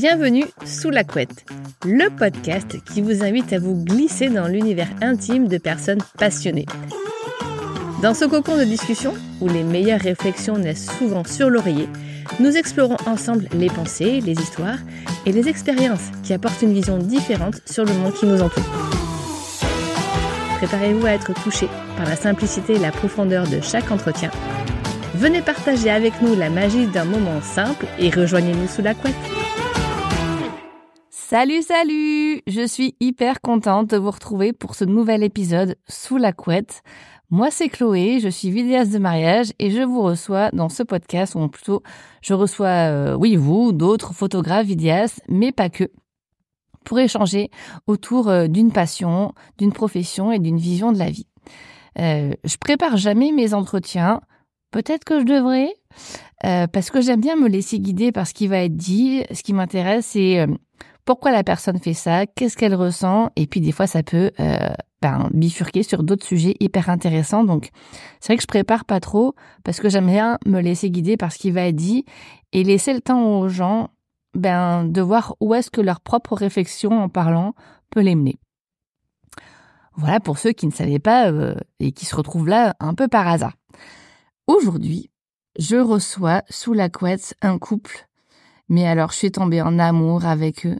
Bienvenue sous la couette, le podcast qui vous invite à vous glisser dans l'univers intime de personnes passionnées. Dans ce cocon de discussion, où les meilleures réflexions naissent souvent sur l'oreiller, nous explorons ensemble les pensées, les histoires et les expériences qui apportent une vision différente sur le monde qui nous entoure. Préparez-vous à être touché par la simplicité et la profondeur de chaque entretien. Venez partager avec nous la magie d'un moment simple et rejoignez-nous sous la couette. Salut, salut Je suis hyper contente de vous retrouver pour ce nouvel épisode sous la couette. Moi, c'est Chloé, je suis vidéaste de mariage et je vous reçois dans ce podcast, ou plutôt, je reçois, euh, oui, vous, d'autres photographes, vidéastes, mais pas que, pour échanger autour euh, d'une passion, d'une profession et d'une vision de la vie. Euh, je prépare jamais mes entretiens, peut-être que je devrais, parce que j'aime bien me laisser guider par ce qui va être dit. Ce qui m'intéresse, c'est pourquoi la personne fait ça, qu'est-ce qu'elle ressent, et puis des fois ça peut euh, ben, bifurquer sur d'autres sujets hyper intéressants. Donc c'est vrai que je prépare pas trop parce que j'aime bien me laisser guider par ce qui va être dit et laisser le temps aux gens ben, de voir où est-ce que leur propre réflexion en parlant peut les mener. Voilà pour ceux qui ne savaient pas euh, et qui se retrouvent là un peu par hasard. Aujourd'hui, je reçois sous la couette un couple, mais alors je suis tombée en amour avec eux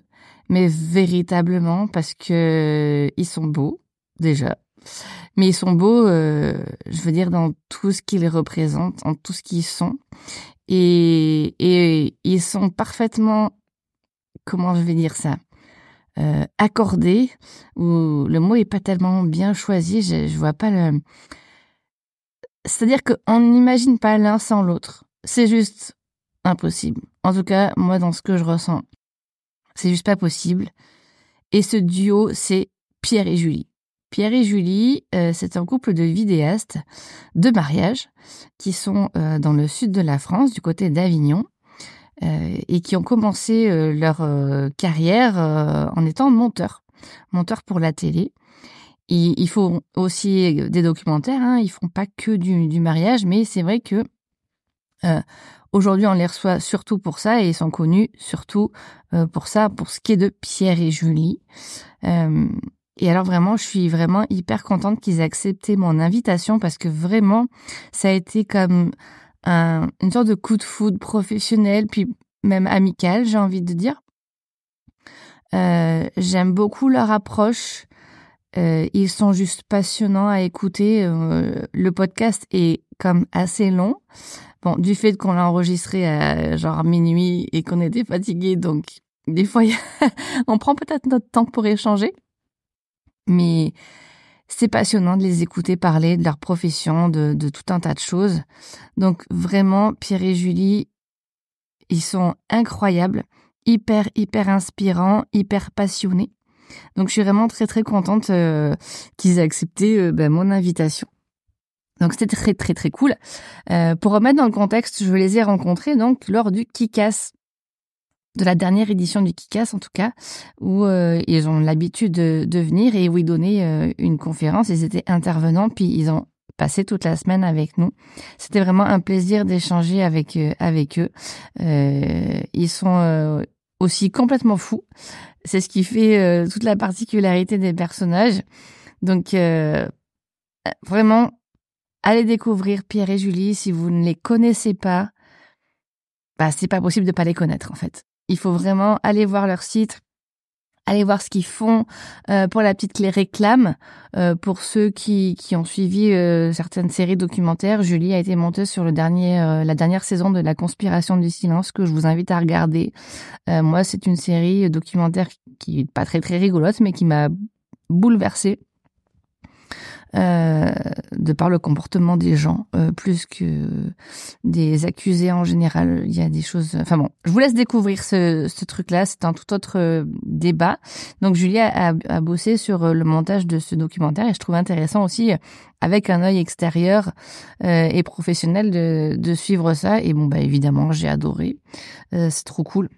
mais véritablement parce que ils sont beaux déjà. Mais ils sont beaux, euh, je veux dire, dans tout ce qu'ils représentent, en tout ce qu'ils sont. Et, et ils sont parfaitement, comment je vais dire ça, euh, accordés, ou le mot est pas tellement bien choisi, je, je vois pas le... C'est-à-dire qu'on n'imagine pas l'un sans l'autre. C'est juste impossible. En tout cas, moi, dans ce que je ressens. C'est juste pas possible. Et ce duo, c'est Pierre et Julie. Pierre et Julie, euh, c'est un couple de vidéastes de mariage qui sont euh, dans le sud de la France, du côté d'Avignon, euh, et qui ont commencé leur carrière en étant monteurs, monteurs pour la télé. ils font aussi des documentaires, hein, ils font pas que du, du mariage, mais c'est vrai que Aujourd'hui, on les reçoit surtout pour ça et ils sont connus surtout euh, pour ça, pour ce qui est de Pierre et Julie. Euh, et alors vraiment, je suis vraiment hyper contente qu'ils aient accepté mon invitation parce que vraiment, ça a été comme un, une sorte de coup de foudre professionnel, puis même amical, j'ai envie de dire. Euh, J'aime beaucoup leur approche. Euh, ils sont juste passionnants à écouter. Euh, le podcast est comme assez long. Bon, du fait qu'on l'a enregistré à genre minuit et qu'on était fatigué, donc des fois on prend peut-être notre temps pour échanger. Mais c'est passionnant de les écouter parler de leur profession, de, de tout un tas de choses. Donc vraiment, Pierre et Julie, ils sont incroyables, hyper, hyper inspirants, hyper passionnés. Donc je suis vraiment très, très contente euh, qu'ils aient accepté euh, ben, mon invitation. Donc c'était très très très cool. Euh, pour remettre dans le contexte, je les ai rencontrés donc lors du Kikas, de la dernière édition du Kikas en tout cas, où ils ont l'habitude de, venir et où ils donnaient une conférence. Ils étaient intervenants, puis ils ont passé toute la semaine avec nous. C'était vraiment un plaisir d'échanger avec avec eux. ils sont aussi complètement fous. C'est ce qui fait toute la particularité des personnages. Donc vraiment Allez découvrir Pierre et Julie si vous ne les connaissez pas. Bah, c'est pas possible de pas les connaître en fait. Il faut vraiment aller voir leur site, aller voir ce qu'ils font. Euh, pour la petite clé réclame, euh, pour ceux qui, qui ont suivi euh, certaines séries documentaires, Julie a été monteuse sur le dernier, la dernière saison de La Conspiration du Silence que je vous invite à regarder. moi, c'est une série documentaire qui est pas très très rigolote, mais qui m'a bouleversée euh, de par le comportement des gens, euh, plus que des accusés en général. Il y a des choses. Enfin bon, je vous laisse découvrir ce, ce truc-là. C'est un tout autre euh, débat. Donc Julia a, a, bossé sur le montage de ce documentaire et je trouve intéressant aussi avec un œil extérieur et professionnel de, de, suivre ça. Et bon, bah évidemment, j'ai adoré. c'est trop cool.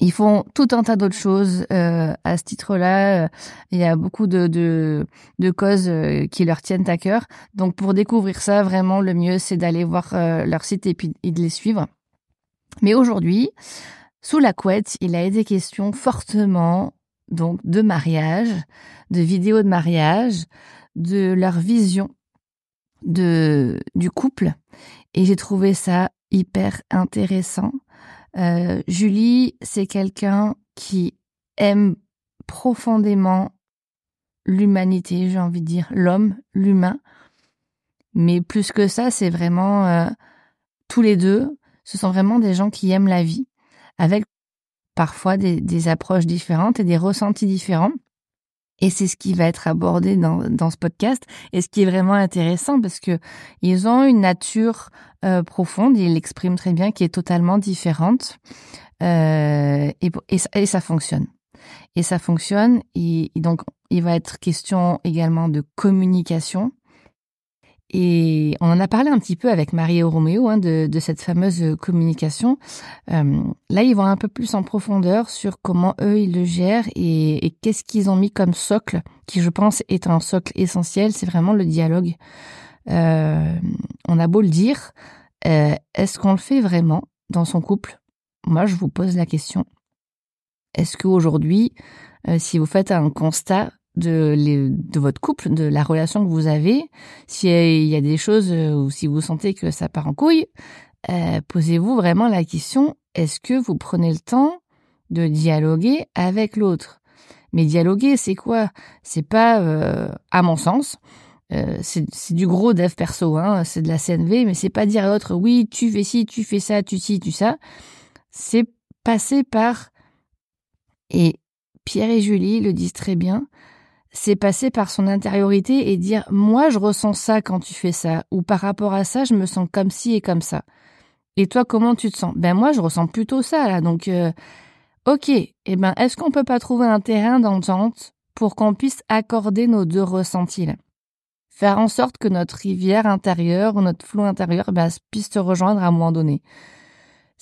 Ils font tout un tas d'autres choses euh, à ce titre-là. Il y a beaucoup de, de, de, causes euh, qui leur tiennent à cœur. Donc pour découvrir ça, vraiment, le mieux, c'est d'aller voir euh, leur site et puis et de les suivre. Mais aujourd'hui, Sous la couette, il a été question fortement donc de mariage, de vidéos de mariage, de leur vision de du couple et j'ai trouvé ça hyper intéressant. Euh, Julie, c'est quelqu'un qui aime profondément l'humanité, j'ai envie de dire l'homme, l'humain. Mais plus que ça, c'est vraiment euh, tous les deux, ce sont vraiment des gens qui aiment la vie, avec parfois des, des approches différentes et des ressentis différents. Et c'est ce qui va être abordé dans, dans ce podcast. Et ce qui est vraiment intéressant parce que ils ont une nature euh, profonde, ils l'expriment très bien, qui est totalement différente. Euh, et, et, ça, fonctionne. Et ça fonctionne. Et donc, il va être question également de communication. Et on en a parlé un petit peu avec Marie et hein, de, de, cette fameuse communication. Euh, là, ils vont un peu plus en profondeur sur comment eux, ils le gèrent et, et qu'est-ce qu'ils ont mis comme socle, qui je pense est un socle essentiel, c'est vraiment le dialogue. Euh, on a beau le dire, euh, est-ce qu'on le fait vraiment dans son couple? Moi, je vous pose la question. Est-ce qu'aujourd'hui, euh, si vous faites un constat de, votre couple, de la relation que vous avez, s'il y a des choses euh, ou si vous sentez que ça part en couille, euh, posez-vous vraiment la question, est-ce que vous prenez le temps de dialoguer avec l'autre? Mais dialoguer, c'est quoi? C'est pas, euh, à mon sens, euh, c'est du gros dev perso, hein, c'est de la CNV, mais c'est pas dire à l'autre, oui, tu fais ci, tu fais ça, tu ci, tu ça. C'est passer par, et Pierre et Julie le disent très bien, c'est passer par son intériorité et dire moi je ressens ça quand tu fais ça ou par rapport à ça je me sens comme ci et comme ça. Et toi comment tu te sens? Ben moi je ressens plutôt ça là donc euh, OK, eh ben est-ce qu'on peut pas trouver un terrain d'entente pour qu'on puisse accorder nos deux ressentis là? Faire en sorte que notre rivière intérieure ou notre flot intérieur ben, puisse se rejoindre à un moment donné.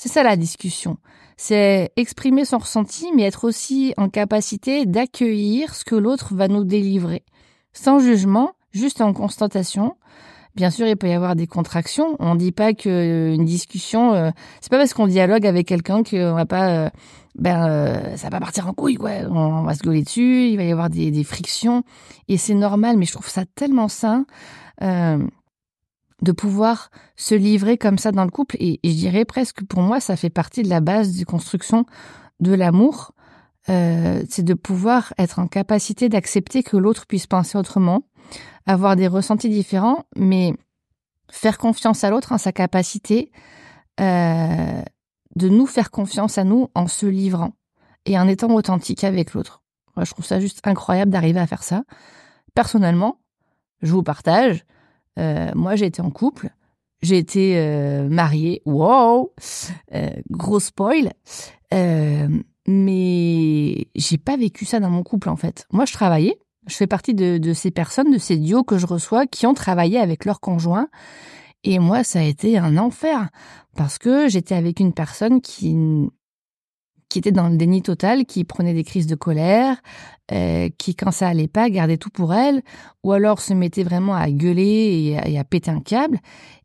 C'est ça la discussion c'est exprimer son ressenti, mais être aussi en capacité d'accueillir ce que l'autre va nous délivrer, sans jugement, juste en constatation. Bien sûr, il peut y avoir des contractions. On ne dit pas qu'une discussion, euh, c'est pas parce qu'on dialogue avec quelqu'un qu'on va pas, euh, ben, euh, ça va partir en couille, quoi. On, va se gueuler dessus, il va y avoir des, des frictions, et c'est normal. Mais je trouve ça tellement sain de pouvoir se livrer comme ça dans le couple. Et, je dirais presque pour moi, ça fait partie de la base de construction de l'amour. Euh, c'est de pouvoir être en capacité d'accepter que l'autre puisse penser autrement, avoir des ressentis différents, mais faire confiance à l'autre en sa capacité euh, de nous faire confiance à nous en se livrant et en étant authentique avec l'autre. Je trouve ça juste incroyable d'arriver à faire ça. Personnellement, je vous partage, euh, moi, j'ai été en couple. J'ai été euh, mariée. Wow euh, Gros spoil. Mais j'ai pas vécu ça dans mon couple, en fait. Moi, je travaillais. Je fais partie de, de ces personnes, de ces duos que je reçois qui ont travaillé avec leur conjoint. Et moi, ça a été un enfer. Parce que j'étais avec une personne qui qui était dans le déni total, qui prenait des crises de colère, euh, qui, quand ça allait pas, gardait tout pour elle, ou alors se mettait vraiment à gueuler et à, péter un câble,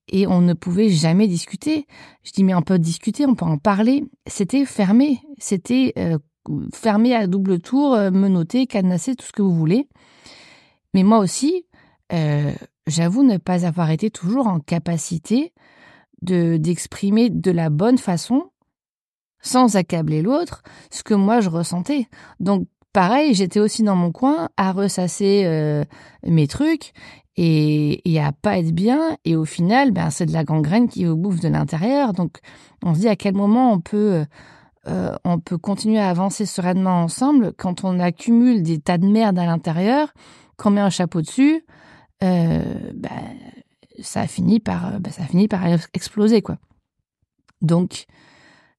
et on ne pouvait jamais discuter. Je dis, mais on peut discuter, on peut en parler. C'était fermé, c'était euh, fermé à double tour, euh, menotté, cadenassé, tout ce que vous voulez. Mais moi aussi, euh, j'avoue ne pas avoir été toujours en capacité de d'exprimer de la bonne façon sans accabler l'autre, ce que moi je ressentais. Donc pareil, j'étais aussi dans mon coin à ressasser euh, mes trucs et, et, à pas être bien. Et au final, ben c'est de la gangrène qui vous bouffe de l'intérieur. Donc on se dit à quel moment on peut euh, on peut continuer à avancer sereinement ensemble quand on accumule des tas de merde à l'intérieur, qu'on met un chapeau dessus. Euh, ben, ça finit par ben, ça finit par exploser quoi. Donc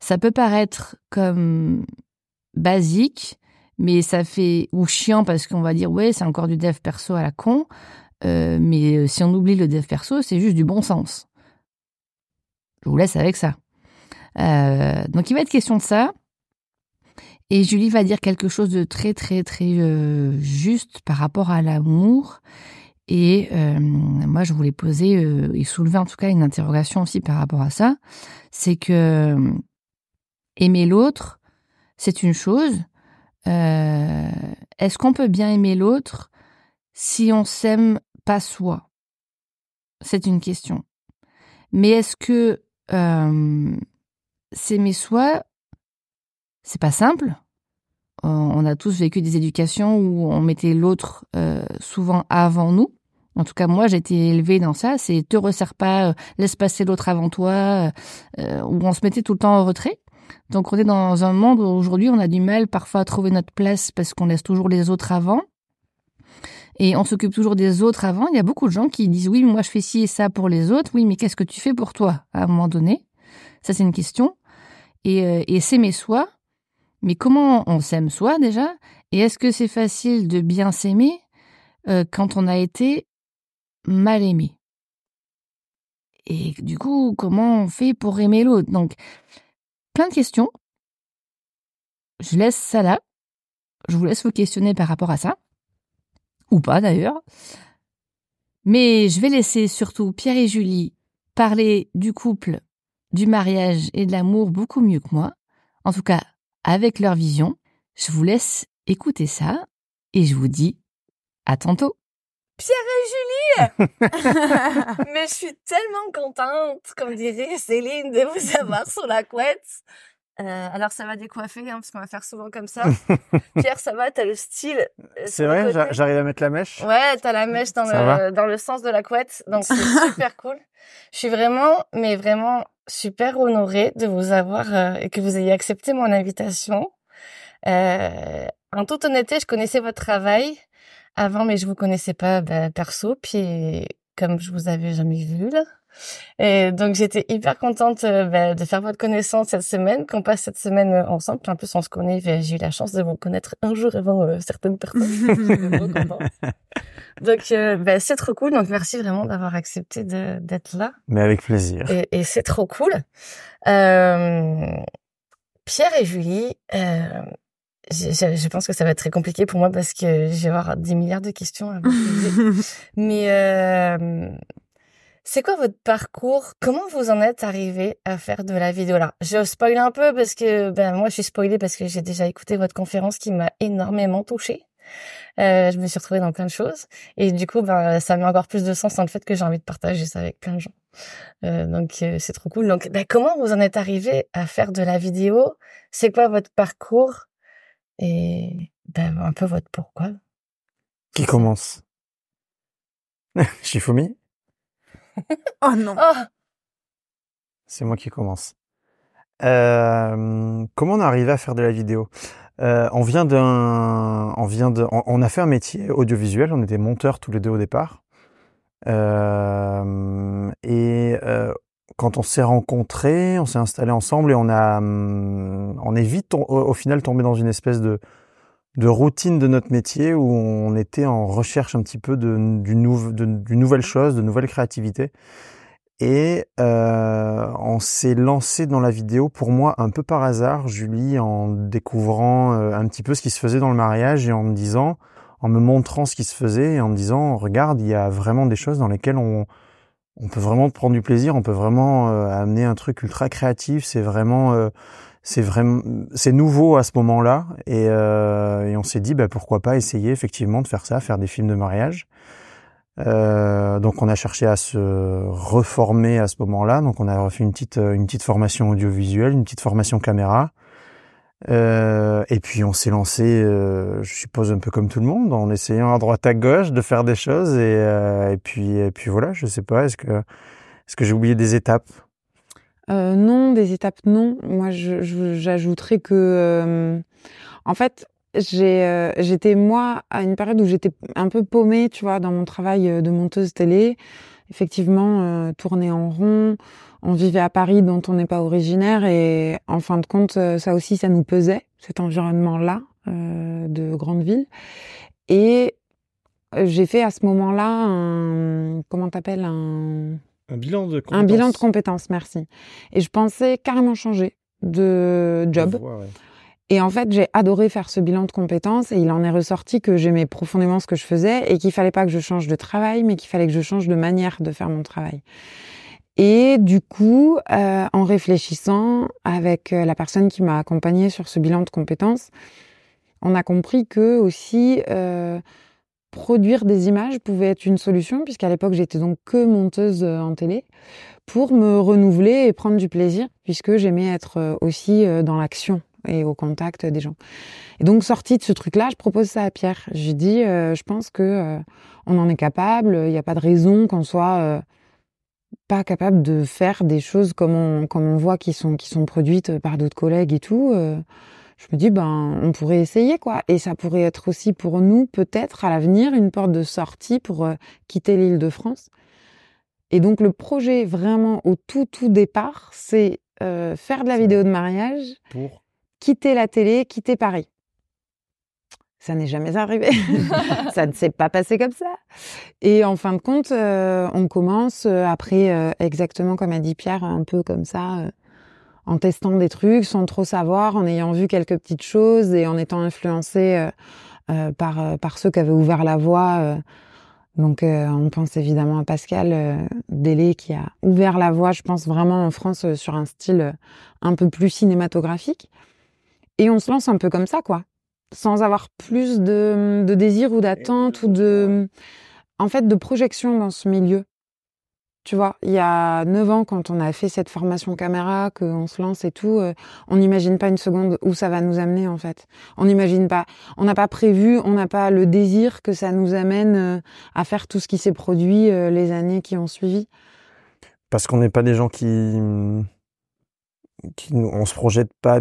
ça peut paraître comme basique, mais ça fait ou chiant parce qu'on va dire ouais c'est encore du dev perso à la con. Euh, mais si on oublie le dev perso, c'est juste du bon sens. Je vous laisse avec ça. Euh, donc il va être question de ça. Et Julie va dire quelque chose de très très très euh, juste par rapport à l'amour. Et euh, moi, je voulais poser euh, et soulever en tout cas une interrogation aussi par rapport à ça. C'est que aimer l'autre, c'est une chose. Euh, est-ce qu'on peut bien aimer l'autre si on s'aime pas soi? C'est une question. Mais est-ce que euh, s'aimer soi, c'est pas simple? On a tous vécu des éducations où on mettait l'autre euh, souvent avant nous. En tout cas, moi, j'ai été élevée dans ça. C'est te resserre pas, laisse passer l'autre avant toi, euh, où on se mettait tout le temps en retrait. Donc, on est dans un monde où aujourd'hui, on a du mal parfois à trouver notre place parce qu'on laisse toujours les autres avant. Et on s'occupe toujours des autres avant. Il y a beaucoup de gens qui disent oui, moi je fais ci et ça pour les autres. Oui, mais qu'est-ce que tu fais pour toi? À un moment donné Ça, c'est une question. Et, euh, et s'aimer soi. Mais comment on s'aime soi déjà? Et est-ce que c'est facile de bien s'aimer euh, quand on a été mal aimé? Et du coup, comment on fait pour aimer l'autre? Donc, plein de questions. Je laisse ça là. Je vous laisse vous questionner par rapport à ça. Ou pas d'ailleurs. Mais je vais laisser surtout Pierre et Julie parler du couple, du mariage et de l'amour beaucoup mieux que moi. En tout cas, avec leur vision. Je vous laisse écouter ça et je vous dis à tantôt. Pierre et Julie Mais je suis tellement contente, comme dirait Céline, de vous avoir sur la couette. Euh, alors ça va décoiffer, hein, parce qu'on va faire souvent comme ça. Pierre, ça va, t'as le style. euh, C'est vrai, j'arrive à mettre la mèche? Ouais, t'as la mèche dans Ça le, dans le sens de la couette, donc c'est super cool. Je suis vraiment, mais vraiment super honorée de vous avoir euh, et que vous ayez accepté mon invitation. En toute honnêteté, je connaissais votre travail avant, mais je vous connaissais pas ben, perso, puis comme je vous avais jamais vu là. Et donc j'étais hyper contente euh, ben, de faire votre connaissance cette semaine, qu'on passe cette semaine euh, ensemble. Puis en plus on se connaît, ben, j'ai eu la chance de vous connaître un jour avant euh, certaines personnes. Donc ben, c'est trop cool. Donc merci vraiment d'avoir accepté d'être là. Mais avec plaisir. Et, et c'est trop cool. Euh, Pierre et Julie, euh, je, je- je pense que ça va être très compliqué pour moi parce que je vais avoir des milliards de questions à vous poser. Mais euh, c'est quoi votre parcours? Comment vous en êtes arrivé à faire de la vidéo? Là Je spoil un peu parce que ben moi je suis spoilée parce que j'ai déjà écouté votre conférence qui m'a énormément touchée. Euh, je me suis retrouvée dans plein de choses et du coup ben ça met encore plus de sens dans le fait que j'ai envie de partager ça avec plein de gens. Euh, donc euh, c'est trop cool. Donc ben, comment vous en êtes arrivé à faire de la vidéo? C'est quoi votre parcours? Et ben un peu votre pourquoi Qui commence? Shifumi Oh non. Oh C'est moi qui commence. Euh, comment on est arrivé à faire de la vidéo? Euh, On vient d'un, on vient de, on, on a fait un métier audiovisuel. On était monteurs tous les deux au départ. Euh, et euh, quand on s'est rencontrés, on s'est installés ensemble et on a, hum, on est vite au, final tombé dans une espèce de de routine de notre métier où on était en recherche un petit peu de, de- d'une nouvelle chose, de nouvelles créativités. Et euh, on s'est lancé dans la vidéo pour moi un peu par hasard, Julie, en découvrant euh, un petit peu ce qui se faisait dans le mariage et en me disant, en me montrant ce qui se faisait et en me disant, regarde, il y a vraiment des choses dans lesquelles on, on peut vraiment prendre du plaisir, on peut vraiment euh, amener un truc ultra créatif. C'est vraiment, euh, c'est vraiment, c'est nouveau à ce moment-là et, euh, et on s'est dit, bah, pourquoi pas essayer effectivement de faire ça, faire des films de mariage. Euh, donc on a cherché à se reformer à ce moment-là. Donc on a refait une petite une petite formation audiovisuelle, une petite formation caméra. Euh, et puis on s'est lancé, euh, je suppose un peu comme tout le monde, en essayant à droite à gauche de faire des choses. Et, euh, puis voilà, je sais pas, est-ce que j'ai oublié des étapes? Non, des étapes, non. Moi, j'ajouterais que, en fait, j'étais moi à une période où j'étais un peu paumée, tu vois, dans mon travail de monteuse télé. Effectivement, euh, tourner en rond. On vivait à Paris, dont on n'est pas originaire, et en fin de compte, euh, ça aussi, ça nous pesait, cet environnement-là euh, de grande ville. Et euh, j'ai fait à ce moment-là un, comment t'appelles, un Un bilan de un bilan de compétences, merci. Et je pensais carrément changer de job. Et en fait, j'ai adoré faire ce bilan de compétences et il en est ressorti que j'aimais profondément ce que je faisais et qu'il fallait pas que je change de travail, mais qu'il fallait que je change de manière de faire mon travail. Et du coup, euh, en réfléchissant avec euh, la personne qui m'a accompagnée sur ce bilan de compétences, on a compris que aussi euh, produire des images pouvait être une solution, puisqu'à l'époque j'étais donc que monteuse en télé, pour me renouveler et prendre du plaisir, puisque j'aimais être aussi dans l'action et au contact des gens. Et donc sortie de ce truc-là, je propose ça à Pierre. Je lui dis, je pense que on en est capable, il n'y a pas de raison qu'on soit pas capable de faire des choses comme on, comme on voit qui sont, qui sont produites par d'autres collègues et tout, euh, je me dis, ben, on pourrait essayer, quoi. Et ça pourrait être aussi pour nous, peut-être, à l'avenir, une porte de sortie pour euh, quitter l'île de France. Et donc, le projet, vraiment, au tout, tout départ, c'est euh, faire de la vidéo de mariage, Pour quitter la télé, quitter Paris. Ça n'est jamais arrivé. ça ne s'est pas passé comme ça. Et en fin de compte, euh, on commence euh, après, euh, exactement comme a dit Pierre, un peu comme ça, euh, en testant des trucs sans trop savoir, en ayant vu quelques petites choses et en étant influencé par, par ceux qui avaient ouvert la voie. donc, on pense évidemment à Pascal Délé qui a ouvert la voie, je pense vraiment en France, sur un style un peu plus cinématographique. Et on se lance un peu comme ça, quoi sans avoir plus de, de désir ou d'attente ou de, en fait, de projection dans ce milieu. Tu vois, il y a neuf ans, quand on a fait cette formation caméra, qu'on se lance et tout, euh, on n'imagine pas une seconde où ça va nous amener, en fait. On n'imagine pas, on n'a pas prévu, on n'a pas le désir que ça nous amène euh, à faire tout ce qui s'est produit euh, les années qui ont suivi. Parce qu'on n'est pas des gens qui, qui, on se projette pas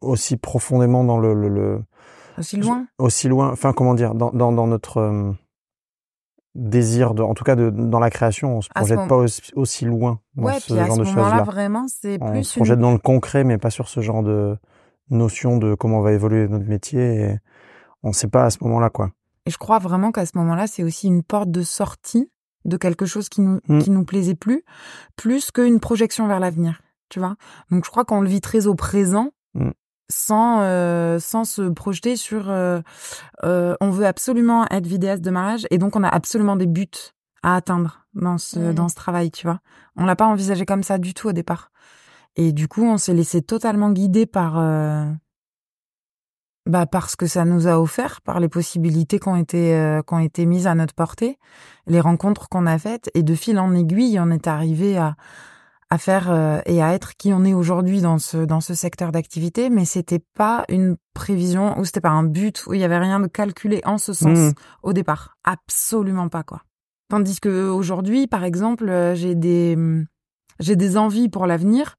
aussi profondément dans le, le, le aussi loin? aussi loin enfin comment dire dans dans, dans notre euh, désir de en tout cas de dans la création on se À projette moment- pas aussi, aussi loin dans Ouais, ce puis à genre ce de choses là vraiment, c'est on plus se une projette dans le concret mais pas sur ce genre de notion de comment va évoluer notre métier et on sait pas à ce moment là quoi Et je crois vraiment qu'à ce moment-là, c'est aussi une porte de sortie de quelque chose qui nous, Mm. qui nous plaisait plus, plus qu'une projection vers l'avenir, tu vois? Donc je crois qu'on le vit très au présent, Mm. Sans, euh, sans se projeter sur, euh, euh, on veut absolument être vidéaste de mariage, et donc on a absolument des buts à atteindre dans ce, dans ce travail, tu vois. On l'a pas envisagé comme ça du tout au départ. Et du coup, on s'est laissé totalement guider par, euh, bah, par ce que ça nous a offert, par les possibilités qui ont été, euh, qui ont été mises à notre portée, les rencontres qu'on a faites, et de fil en aiguille, on est arrivé à, à faire euh, et à être qui on est aujourd'hui dans ce, dans ce secteur d'activité, mais c'était pas une prévision ou c'était pas un but où il y avait rien de calculé en ce sens Mhm. au départ. Absolument pas, quoi. Tandis que aujourd'hui, par exemple, euh, j'ai des, hum, j'ai des envies pour l'avenir.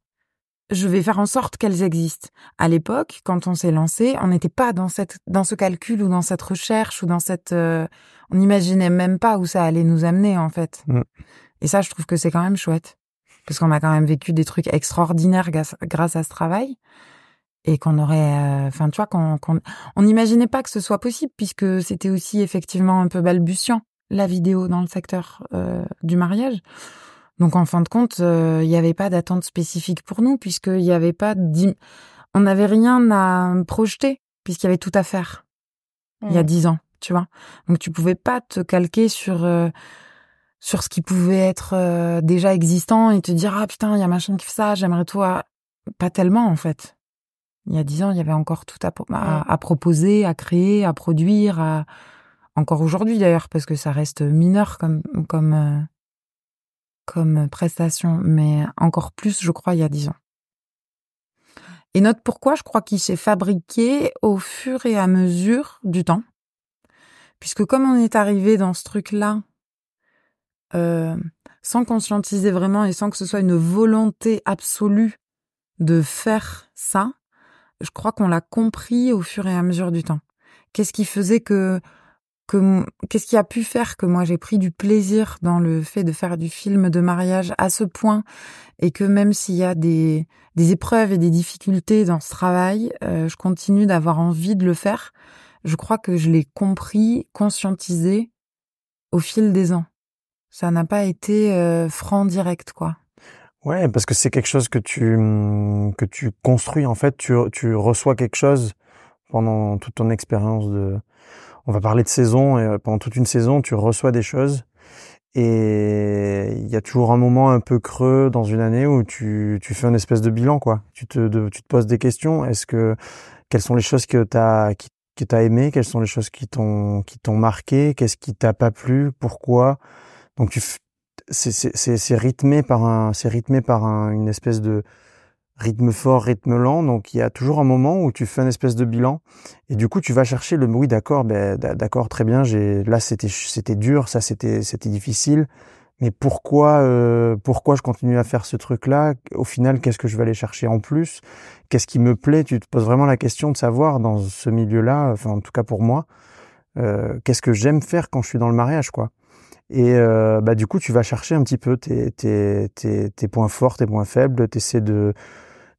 Je vais faire en sorte qu'elles existent. À l'époque, quand on s'est lancé, on n'était pas dans cette, dans ce calcul ou dans cette recherche ou dans cette, euh, on n'imaginait même pas où ça allait nous amener, en fait. Mm. Et ça, je trouve que c'est quand même chouette. Parce qu'on a quand même vécu des trucs extraordinaires grâce, à ce travail. Et qu'on aurait, euh, enfin, tu vois, qu'on, on n'imaginait pas que ce soit possible puisque c'était aussi effectivement un peu balbutiant, la vidéo dans le secteur euh, du mariage. Donc, en fin de compte, euh, il n'y avait pas d'attente spécifique pour nous puisqu'il n'y avait pas on n'avait rien à projeter puisqu'il y avait tout à faire il y a Mm. dix ans, tu vois. Donc tu pouvais pas te calquer sur euh, sur ce qui pouvait être euh, déjà existant et te dire ah putain il y a machin qui fait ça, j'aimerais toi. Pas tellement en fait. Il y a dix ans, il y avait encore tout à, à, à proposer, à créer, à produire, à encore aujourd'hui d'ailleurs parce que ça reste mineur comme comme euh, comme prestation, mais encore plus je crois il y a dix ans. Et notre pourquoi, je crois qu'il s'est fabriqué au fur et à mesure du temps. Puisque comme on est arrivé dans ce truc-là, euh, sans conscientiser vraiment et sans que ce soit une volonté absolue de faire ça, je crois qu'on l'a compris au fur et à mesure du temps. Qu'est-ce qui faisait que, que qu'est-ce qui a pu faire que moi j'ai pris du plaisir dans le fait de faire du film de mariage à ce point et que même s'il y a des, des épreuves et des difficultés dans ce travail, euh, je continue d'avoir envie de le faire. Je crois que je l'ai compris, conscientisé au fil des ans. Ça n'a pas été euh, franc direct, quoi. Ouais, parce que c'est quelque chose que tu que tu construis en fait. Tu tu reçois quelque chose pendant toute ton expérience de. On va parler de saison et euh, pendant toute une saison, tu reçois des choses Et il y a toujours un moment un peu creux dans une année où tu, tu fais une espèce de bilan, quoi. Tu te, tu te poses des questions. Est-ce que, quelles sont les choses que t'as, qui, que t'as aimé? Quelles sont les choses qui t'ont, qui t'ont marqué? Qu'est-ce qui t'a pas plu? Pourquoi? Donc tu, c'est, rythmé par un, c'est rythmé par un, une espèce de, rythme fort, rythme lent. Donc il y a toujours un moment où tu fais une espèce de bilan et du coup tu vas chercher le oui d'accord, ben d'accord très bien. J'ai là c'était c'était dur, ça c'était c'était difficile. Mais pourquoi euh, pourquoi je continue à faire ce truc là Au final, qu'est-ce que je vais aller chercher en plus? Qu'est-ce qui me plaît? Tu te poses vraiment la question de savoir dans ce milieu-là, enfin en tout cas pour moi, euh, qu'est-ce que j'aime faire quand je suis dans le mariage quoi. Et euh, bah du coup, tu vas chercher un petit peu tes, tes, tes, tes points forts, tes points faibles, t'essaies de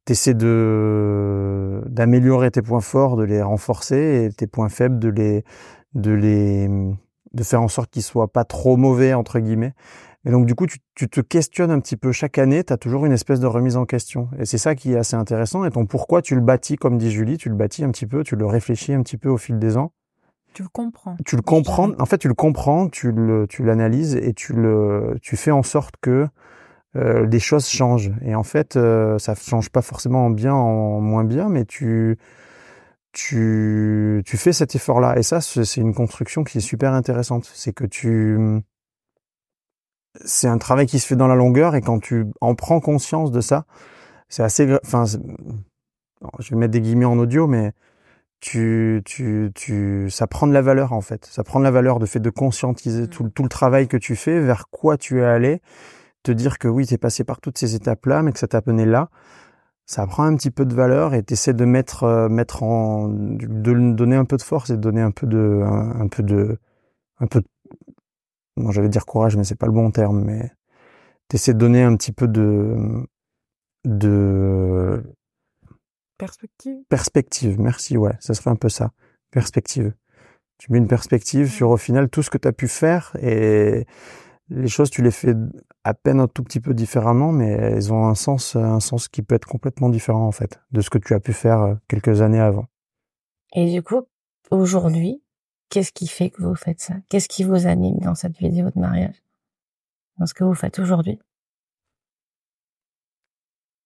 t'essaies de d'améliorer tes points forts, de les renforcer et tes points faibles de les de les de faire en sorte qu'ils soient pas trop mauvais entre guillemets. Et donc du coup, tu, tu te questionnes un petit peu chaque année, tu as toujours une espèce de remise en question. Et c'est ça qui est assez intéressant. Et ton pourquoi, tu le bâtis, comme dit Julie, tu le bâtis un petit peu, tu le réfléchis un petit peu au fil des ans. Tu le comprends. Tu le comprends. En fait, tu le comprends, tu le, tu l'analyses et tu le, tu fais en sorte que euh, des choses changent. Et en fait, euh, ça change pas forcément en bien, en moins bien, mais tu, tu, tu fais cet effort-là. Et ça, c'est une construction qui est super intéressante. C'est que tu, c'est un travail qui se fait dans la longueur et quand tu en prends conscience de ça, c'est assez, enfin, je vais mettre des guillemets en audio, mais tu, tu, tu, ça prend de la valeur en fait. Ça prend de la valeur de fait de conscientiser mmh. tout, tout le travail que tu fais, vers quoi tu es allé, te dire que oui, tu es passé par toutes ces étapes-là, mais que ça t'a mené là, ça prend un petit peu de valeur et tu essaies de mettre, euh, mettre en, de donner un peu de force et de donner un peu de, un, peu de, un peu de, non, j'allais dire courage, mais c'est pas le bon terme, mais tu essaies de donner un petit peu de, de, perspective. Perspective, merci, ouais, ça serait un peu ça. Perspective. Tu mets une perspective sur au final tout ce que tu as pu faire et, les choses, tu les fais à peine un tout petit peu différemment, mais elles ont un sens, un sens qui peut être complètement différent en fait de ce que tu as pu faire euh, quelques années avant. Et du coup, aujourd'hui, qu'est-ce qui fait que vous faites ça? Qu'est-ce qui vous anime dans cette vidéo de mariage? Dans ce que vous faites aujourd'hui?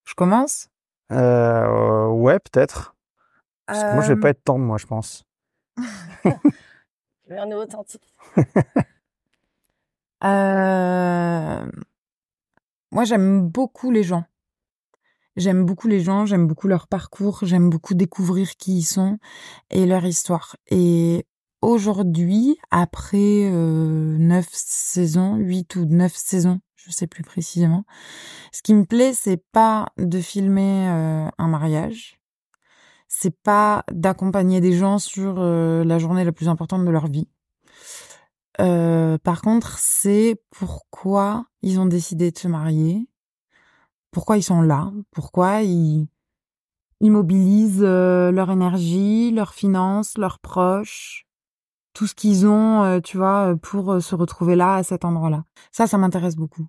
Je commence? Euh, Ouais, peut-être. Moi, je vais pas euh. être tendre, moi, je pense. je veux un authentique. Euh... Moi, j'aime beaucoup les gens. J'aime beaucoup les gens, j'aime beaucoup leur parcours, j'aime beaucoup découvrir qui ils sont et leur histoire. Et aujourd'hui, après euh, neuf saisons, huit ou neuf saisons, je sais plus précisément, ce qui me plaît, c'est pas de filmer euh, un mariage, c'est pas d'accompagner des gens sur euh, la journée la plus importante de leur vie. Euh, par contre, c'est pourquoi ils ont décidé de se marier, pourquoi ils sont là, pourquoi ils, mobilisent euh, leur énergie, leurs finances, leurs proches, tout ce qu'ils ont, tu vois, pour se retrouver là, à cet endroit-là. Ça, ça m'intéresse beaucoup.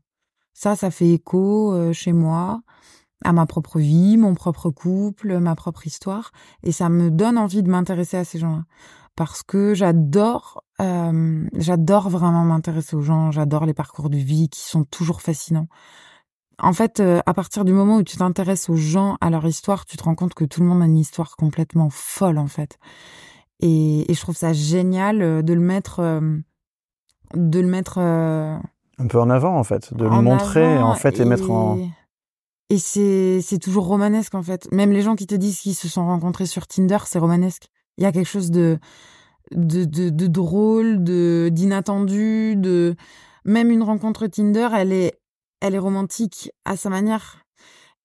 Ça, ça fait écho chez moi, à ma propre vie, mon propre couple, ma propre histoire, et ça me donne envie de m'intéresser à ces gens-là parce que j'adore, euh, j'adore vraiment m'intéresser aux gens, j'adore les parcours de vie qui sont toujours fascinants. En fait, euh, à partir du moment où tu t'intéresses aux gens, à leur histoire, tu te rends compte que tout le monde a une histoire complètement folle en fait. Et, et je trouve ça génial euh, de le mettre, de le mettre un peu en avant en fait, de le montrer en fait et, mettre en et c'est c'est toujours romanesque en fait. Même les gens qui te disent qu'ils se sont rencontrés sur Tinder, c'est romanesque. Il y a quelque chose de de, de, de drôle, de d'inattendu, de même une rencontre Tinder, elle est elle est romantique à sa manière.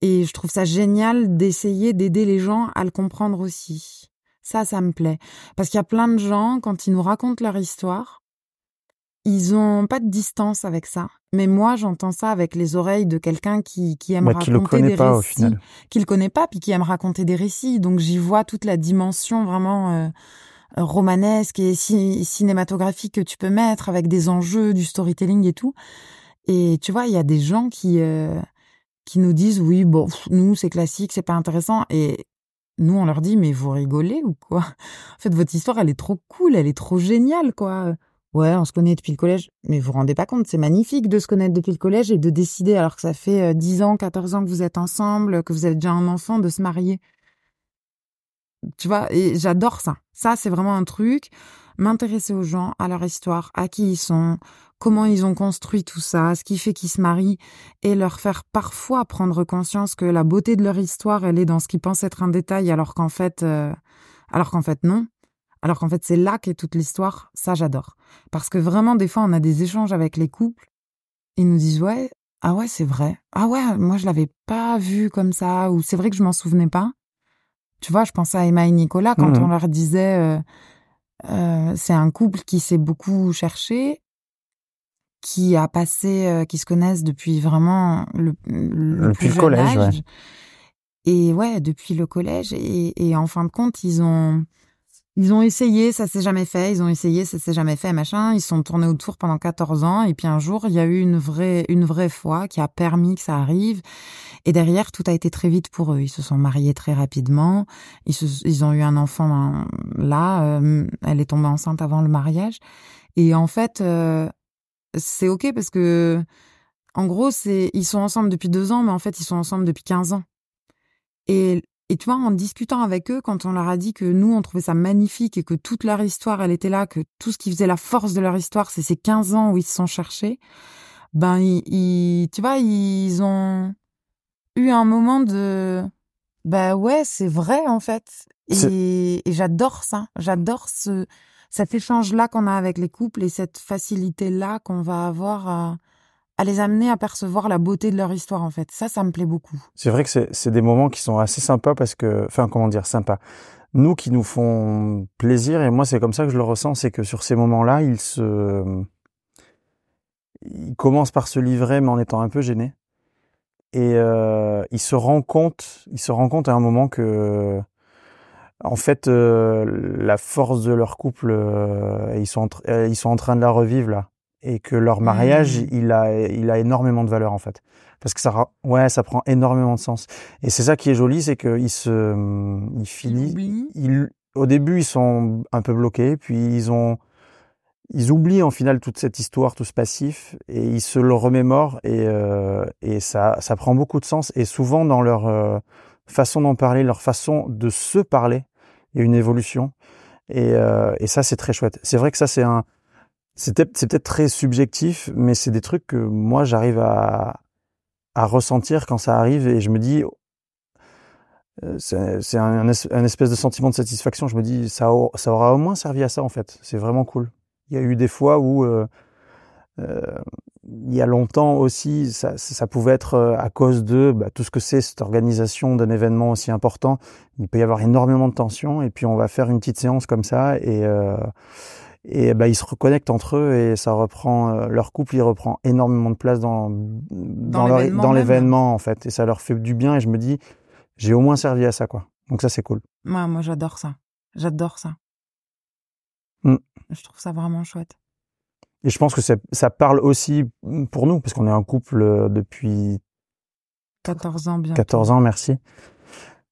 Et je trouve ça génial d'essayer d'aider les gens à le comprendre aussi. Ça, ça me plaît. Parce qu'il y a plein de gens, quand ils nous racontent leur histoire, ils ont pas de distance avec ça. Mais moi, j'entends ça avec les oreilles de quelqu'un qui, qui aime raconter qui le connaît des pas, récits, qui le connaît pas, puis qui aime raconter des récits. Donc j'y vois toute la dimension vraiment euh, romanesque et cinématographique que tu peux mettre avec des enjeux, du storytelling et tout. Et tu vois, il y a des gens qui euh, qui nous disent oui, bon, nous c'est classique, c'est pas intéressant. Et nous, on leur dit mais vous rigolez ou quoi? En fait, votre histoire, elle est trop cool, elle est trop géniale, quoi Ouais, on se connaît depuis le collège. Mais vous vous rendez pas compte, c'est magnifique de se connaître depuis le collège et de décider, alors que ça fait 10 ans, 14 ans que vous êtes ensemble, que vous avez déjà un enfant, de se marier. Tu vois, et j'adore ça. Ça, c'est vraiment un truc. M'intéresser aux gens, à leur histoire, à qui ils sont, comment ils ont construit tout ça, ce qui fait qu'ils se marient, et leur faire parfois prendre conscience que la beauté de leur histoire, elle est dans ce qu'ils pensent être un détail, alors qu'en fait, euh, alors qu'en fait non. Alors qu'en fait, c'est là qu'est toute l'histoire. Ça, j'adore. Parce que vraiment, des fois, on a des échanges avec les couples. Ils nous disent, ouais, ah ouais, c'est vrai. Ah ouais, moi, je l'avais pas vu comme ça, ou c'est vrai que je m'en souvenais pas. Tu vois, je pensais à Emma et Nicolas quand Mhm. on leur disait, euh, euh, c'est un couple qui s'est beaucoup cherché, qui a passé, euh, qui se connaissent depuis vraiment le, le Depuis plus le jeune collège, ouais. Et ouais, depuis le collège. Et, et en fin de compte, ils ont, ils ont essayé, ça s'est jamais fait. Ils ont essayé, ça s'est jamais fait, machin. Ils sont tournés autour pendant 14 ans. Et puis un jour, il y a eu une vraie, une vraie foi qui a permis que ça arrive. Et derrière, tout a été très vite pour eux. Ils se sont mariés très rapidement. Ils, se, ils ont eu un enfant ben, là. euh, elle est tombée enceinte avant le mariage. Et en fait, euh, c'est ok parce que, en gros, c'est ils sont ensemble depuis deux ans, mais en fait, ils sont ensemble depuis 15 ans. Et, et tu vois, en discutant avec eux, quand on leur a dit que nous, on trouvait ça magnifique et que toute leur histoire, elle était là, que tout ce qui faisait la force de leur histoire, c'est ces 15 ans où ils se sont cherchés, ben, ils, ils- tu vois, ils ont eu un moment de, bah ouais, c'est vrai, en fait. Et, et j'adore ça. J'adore ce, cet échange-là qu'on a avec les couples et cette facilité-là qu'on va avoir à, à les amener à percevoir la beauté de leur histoire, en fait. Ça, ça me plaît beaucoup. C'est vrai que c'est des moments qui sont assez sympas parce que, enfin, comment dire, sympas. Nous qui nous font plaisir, et moi c'est comme ça que je le ressens, c'est que sur ces moments-là, ils se, ils commencent par se livrer, mais en étant un peu gênés. Et euh, ils se rendent compte, ils se rendent compte à un moment que, en fait, euh, la force de leur couple, euh, ils sont euh, ils sont en train de la revivre là, et que leur mariage, Mhm. il a, il a énormément de valeur en fait, parce que ça, ouais, ça prend énormément de sens. Et c'est ça qui est joli, c'est qu'ils se, ils finissent, oublient. ils, au début, ils sont un peu bloqués, puis ils ont, ils oublient en final toute cette histoire, tout ce passif, et ils se le remémorent, et, euh, et ça, ça prend beaucoup de sens. Et souvent dans leur euh, façon d'en parler, leur façon de se parler, il y a une évolution. Et, euh, et ça, c'est très chouette. C'est vrai que ça, c'est un, c'est peut-être, très subjectif, mais c'est des trucs que moi, j'arrive à, ressentir quand ça arrive, et je me dis, euh, c'est un, es- un espèce de sentiment de satisfaction. Je me dis, ça, au- ça aura au moins servi à ça, en fait. C'est vraiment cool. Il y a eu des fois où, euh, euh, il y a longtemps aussi, ça, pouvait être à cause de bah, tout ce que c'est cette organisation d'un événement aussi important. Il peut y avoir énormément de tensions, et puis on va faire une petite séance comme ça, et et bah, ils se reconnectent entre eux, et ça reprend euh, leur couple, il reprend énormément de place dans dans l'événement dans même. l'événement en fait, et ça leur fait du bien. Et je me dis, j'ai au moins servi à ça, quoi. Donc ça, c'est cool. Moi, moi, j'adore ça. J'adore ça. Mm. Je trouve ça vraiment chouette. Et je pense que ça parle aussi pour nous, parce qu'on est un couple euh, depuis 14 ans bien. 14 ans, merci.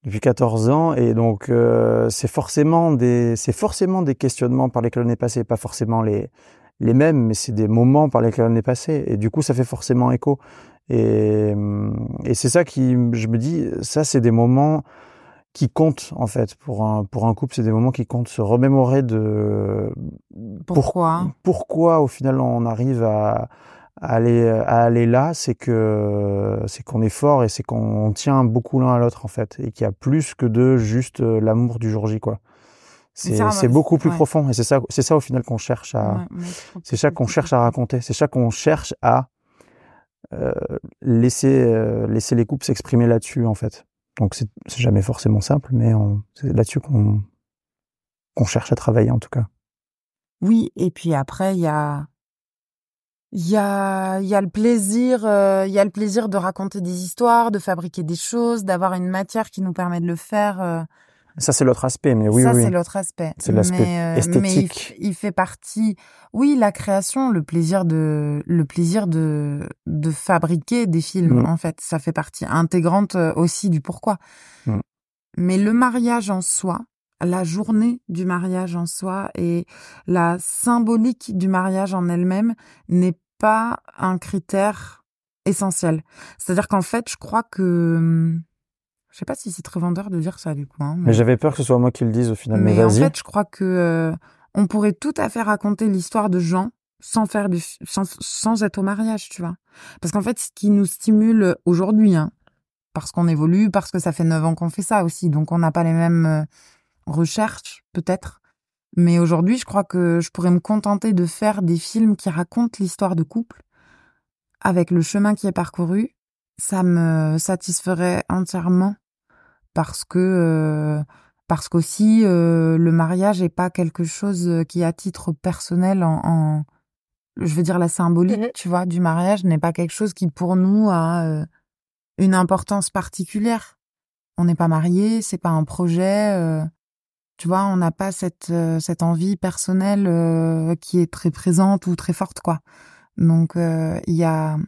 Depuis 14 ans, et donc euh, c'est forcément des, c'est forcément des questionnements par lesquels on est passé, pas forcément les les mêmes, mais c'est des moments par lesquels on est passé, et du coup ça fait forcément écho. Et, hum, et c'est ça qui, je me dis, ça c'est des moments qui comptent en fait. Pour un pour un couple, c'est des moments qui comptent, se remémorer de Pourquoi? pourquoi au final on arrive à, à aller à aller là, c'est que c'est qu'on est fort et c'est qu'on tient beaucoup l'un à l'autre en fait et qu'il y a plus que de juste euh, l'amour du jour J quoi. C'est beaucoup plus ouais. profond et c'est ça c'est ça au final qu'on cherche à Ouais, c'est ça qu'on cherche à raconter, c'est ça qu'on cherche à euh, laisser euh, laisser les couples s'exprimer là-dessus en fait. Donc c'est c'est jamais forcément simple mais c'est là-dessus qu'on qu'on cherche à travailler en tout cas. Oui, et puis après, il y a, il y a, il y a le plaisir, euh, il y a le plaisir de raconter des histoires, de fabriquer des choses, d'avoir une matière qui nous permet de le faire. euh, Ça c'est l'autre aspect mais oui ça, oui. c'est l'autre aspect. C'est l'aspect Mais, euh, Mais il, esthétique. f- il fait partie, oui, la création, le plaisir de, le plaisir de, de fabriquer des films, Mm. en fait. Ça fait partie intégrante aussi du pourquoi. Mm. Mais le mariage en soi, la journée du mariage en soi et la symbolique du mariage en elle-même n'est pas un critère essentiel. C'est-à-dire qu'en fait, je crois que je sais pas si c'est très vendeur de dire ça du coup. Hein, mais, j'avais peur que ce soit moi qui le dise au final. Mais, mais en fait, je crois que euh, on pourrait tout à fait raconter l'histoire de Jean sans faire du sans, sans être au mariage, tu vois. Parce qu'en fait, ce qui nous stimule aujourd'hui, hein, parce qu'on évolue, parce que ça fait neuf ans qu'on fait ça aussi, donc on n'a pas les mêmes euh, recherches peut-être. Mais aujourd'hui, je crois que je pourrais me contenter de faire des films qui racontent l'histoire de couple avec le chemin qui est parcouru. Ça me satisferait entièrement parce que euh, parce qu'aussi euh, le mariage est pas quelque chose qui à titre personnel en, en je veux dire la symbolique Mhm. tu vois du mariage n'est pas quelque chose qui pour nous a euh, une importance particulière on n'est pas mariés c'est pas un projet euh, tu vois on n'a pas cette euh, cette envie personnelle euh, qui est très présente ou très forte quoi donc euh, il y a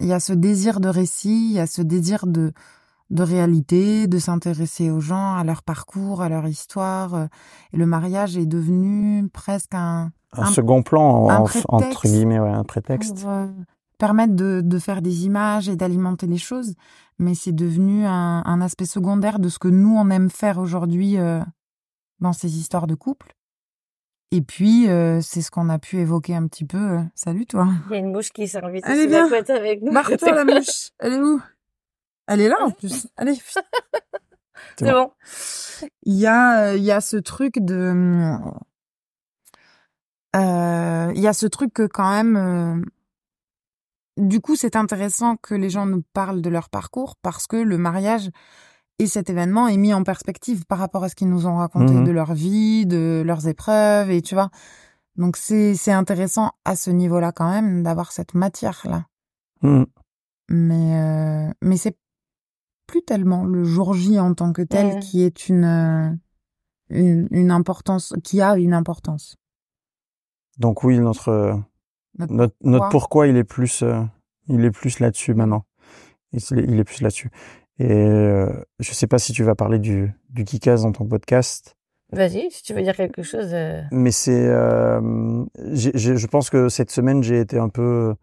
il y a ce désir de récit il y a ce désir de de réalité, de s'intéresser aux gens, à leur parcours, à leur histoire. Et le mariage est devenu presque un, Un, Un- second plan, un entre guillemets, ouais, un prétexte. pour euh, permettre de, de faire des images et d'alimenter les choses, mais c'est devenu un, un aspect secondaire de ce que nous, on aime faire aujourd'hui euh, dans ces histoires de couple. Et puis, euh, c'est ce qu'on a pu évoquer un petit peu. euh, Salut toi Il y a une mouche qui s'invite la viens. couette avec nous. La mouche Elle est où? Elle est là en plus Allez C'est C'est bon. il y a euh, il y a ce truc de euh, il y a ce truc que quand même euh, du coup c'est intéressant que les gens nous parlent de leur parcours parce que le mariage et cet événement est mis en perspective par rapport à ce qu'ils nous ont raconté Mhm. de leur vie, de leurs épreuves et tu vois. Donc c'est c'est intéressant à ce niveau-là quand même d'avoir cette matière là. Hmm. Mais euh, mais c'est plus tellement le jour J en tant que tel Mhm. qui est une euh, une, une importance, qui a une importance. Donc oui, notre Notre notre, notre pourquoi. pourquoi, il est plus, euh, il est plus là-dessus maintenant. Il est, il est plus là-dessus. Et euh, je sais pas si tu vas parler du du Kikaz dans ton podcast, Vas-y, si tu veux dire quelque chose. euh, mais c'est, euh, je pense que cette semaine j'ai été un peu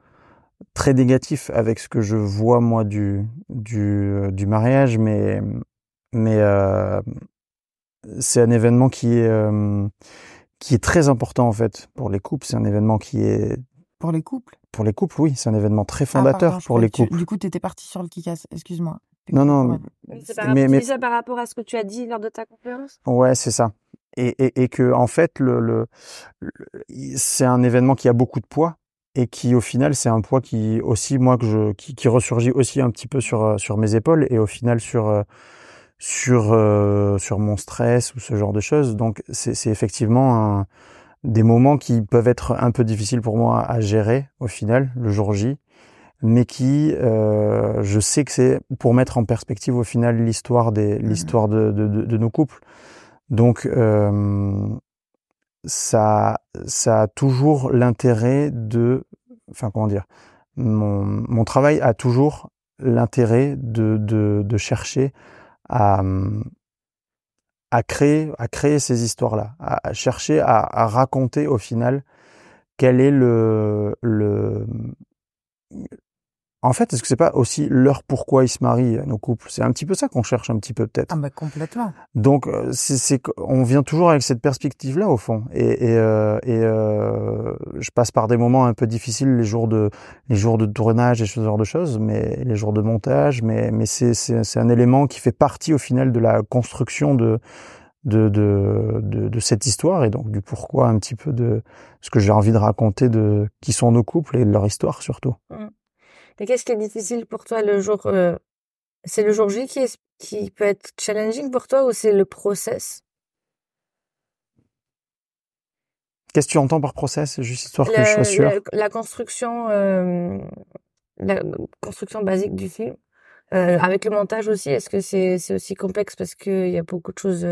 très négatif avec ce que je vois moi du du euh, du mariage, mais mais euh, c'est un événement qui est euh, qui est très important en fait pour les couples. C'est un événement qui est Pour les couples? pour les couples, oui, c'est un événement très Ah, fondateur pardon, pour les que tu- couples. Du coup, t'étais parti sur le Kikas. Excuse-moi. Non, non. C'est par, Mais- mais- par rapport à ce que tu as dit lors de ta conférence? Ouais, c'est ça. Et, et, et que en fait, le, le, le- c'est un événement qui a beaucoup de poids et qui, au final, c'est un poids qui aussi moi que je qui, qui ressurgit aussi un petit peu sur euh, sur mes épaules et au final sur euh, sur euh, sur mon stress ou ce genre de choses. Donc c'est c'est effectivement un, des moments qui peuvent être un peu difficiles pour moi à gérer au final le jour J, mais qui euh, je sais que c'est pour mettre en perspective au final l'histoire des l'histoire de, de, de, de nos couples. Donc euh, ça ça a toujours l'intérêt de enfin comment dire mon mon travail a toujours l'intérêt de, de de chercher à à créer à créer ces histoires là à, à chercher à, à raconter au final quel est le le en fait est-ce que c'est pas aussi leur pourquoi ils se marient nos couples? C'est un petit peu ça qu'on cherche un petit peu peut-être. Ah bah complètement. donc euh, c'est on vient toujours avec cette perspective là au fond. Et et, euh, et euh, je passe par des moments un peu difficiles les jours de les jours de tournage et ce genre de choses mais les jours de montage mais mais c'est c'est c'est un élément qui fait partie au final de la construction de de de de, de cette histoire et donc du pourquoi un petit peu de ce que j'ai envie de raconter de qui sont nos couples et de leur histoire surtout. Et qu'est-ce qui est difficile pour toi le jour euh, C'est le jour J qui, est, qui peut être challenging pour toi ou c'est le process? Qu'est-ce que tu entends par process? Juste histoire que Le- je sois sûr. le- La construction, euh, la construction basique du film. Euh, avec le montage aussi, est-ce que c'est c'est aussi complexe parce qu'il y a beaucoup de choses,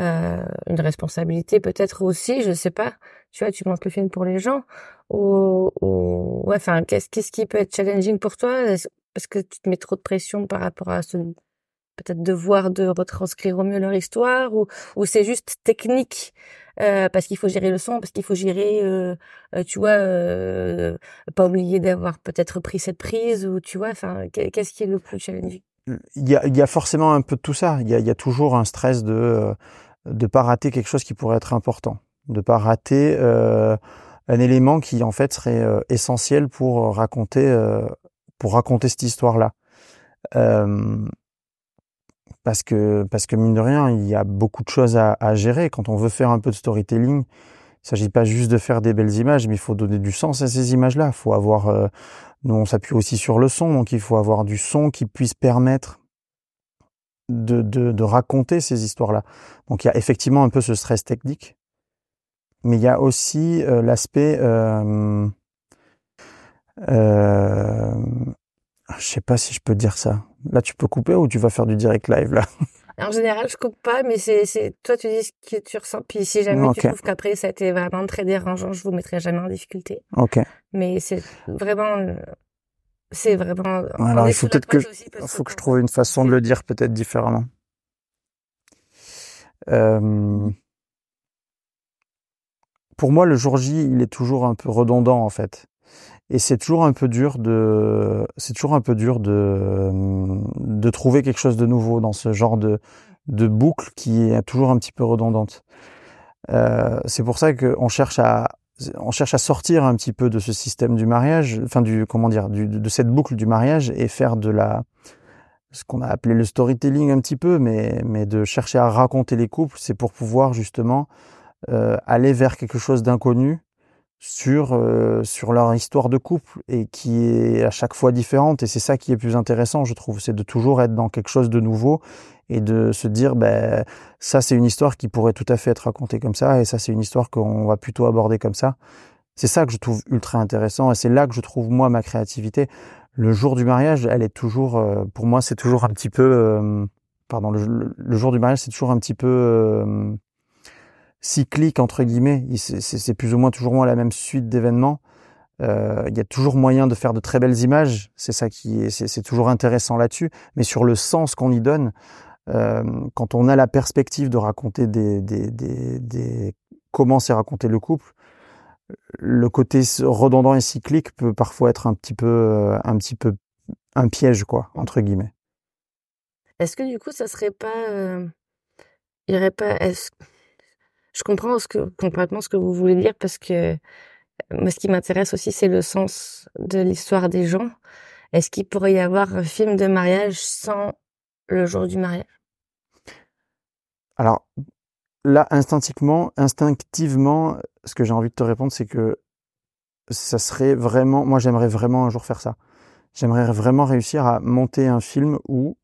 euh, euh, une responsabilité peut-être aussi, je sais pas. Tu vois, tu montes le film pour les gens. Ou, ou ouais, enfin, qu'est-ce qu'est-ce qui peut être challenging pour toi? Parce que tu te mets trop de pression par rapport à ce peut-être devoir de retranscrire au mieux leur histoire? Ou, ou c'est juste technique euh, parce qu'il faut gérer le son, parce qu'il faut gérer, euh, euh tu vois, euh, pas oublier d'avoir peut-être pris cette prise? Ou tu vois, enfin, qu'est-ce qui est le plus challenging? Il y, a, il y a forcément un peu de tout ça. Il y a, il y a toujours un stress de de pas rater quelque chose qui pourrait être important, de pas rater un élément qui en fait serait essentiel pour raconter pour raconter cette histoire-là. Euh, parce que parce que mine de rien, il y a beaucoup de choses à, à gérer quand on veut faire un peu de storytelling. Il s'agit pas juste de faire des belles images, mais il faut donner du sens à ces images-là. Faut avoir, euh, nous on s'appuie aussi sur le son, donc il faut avoir du son qui puisse permettre de, de, de raconter ces histoires-là. Donc il y a effectivement un peu ce stress technique, mais il y a aussi euh, l'aspect, euh, euh, je sais pas si je peux dire ça. Là, tu peux couper ou tu vas faire du direct live là? En général, je coupe pas, mais c'est, c'est, toi, tu dis ce que tu ressens. Puis si jamais tu trouves qu'après ça a été vraiment très dérangeant, je vous mettrai jamais en difficulté. Ok. Mais c'est vraiment, c'est vraiment. Alors, il faut peut-être que, faut que je trouve une façon de le dire peut-être différemment. Euh... Pour moi, le jour J, il est toujours un peu redondant en fait et c'est toujours un peu dur de c'est toujours un peu dur de de trouver quelque chose de nouveau dans ce genre de de boucle qui est toujours un petit peu redondante. Euh, c'est pour ça qu'on cherche à on cherche à sortir un petit peu de ce système du mariage, enfin du comment dire, de cette boucle du mariage et faire de la ce qu'on a appelé le storytelling un petit peu, mais mais de chercher à raconter les couples, c'est pour pouvoir justement euh, aller vers quelque chose d'inconnu sur euh, sur leur histoire de couple et qui est à chaque fois différente. Et c'est ça qui est plus intéressant je trouve. C'est de toujours être dans quelque chose de nouveau et de se dire ben ça c'est une histoire qui pourrait tout à fait être racontée comme ça et ça c'est une histoire qu'on va plutôt aborder comme ça. C'est ça que je trouve ultra intéressant et c'est là que je trouve moi ma créativité. Le jour du mariage elle est toujours euh, pour moi c'est toujours un petit peu euh, pardon le, le, jour du mariage c'est toujours un petit peu cyclique entre guillemets. C'est plus ou moins toujours moins la même suite d'événements. Euh, il y a toujours moyen de faire de très belles images. C'est ça qui est, c'est toujours intéressant là-dessus. Mais sur le sens qu'on y donne, euh, quand on a la perspective de raconter des, comment c'est raconté le couple, le côté redondant et cyclique peut parfois être un petit peu, euh, un petit peu un piège quoi entre guillemets. Est-ce que du coup ça serait pas, aurait pas, est-ce je comprends ce que, complètement ce que vous voulez dire parce que moi, ce qui m'intéresse aussi, c'est le sens de l'histoire des gens. Est-ce qu'il pourrait y avoir un film de mariage sans le jour du mariage? Alors, là, instinctivement, instinctivement, ce que j'ai envie de te répondre, c'est que ça serait vraiment, moi, j'aimerais vraiment un jour faire ça. J'aimerais vraiment réussir à monter un film où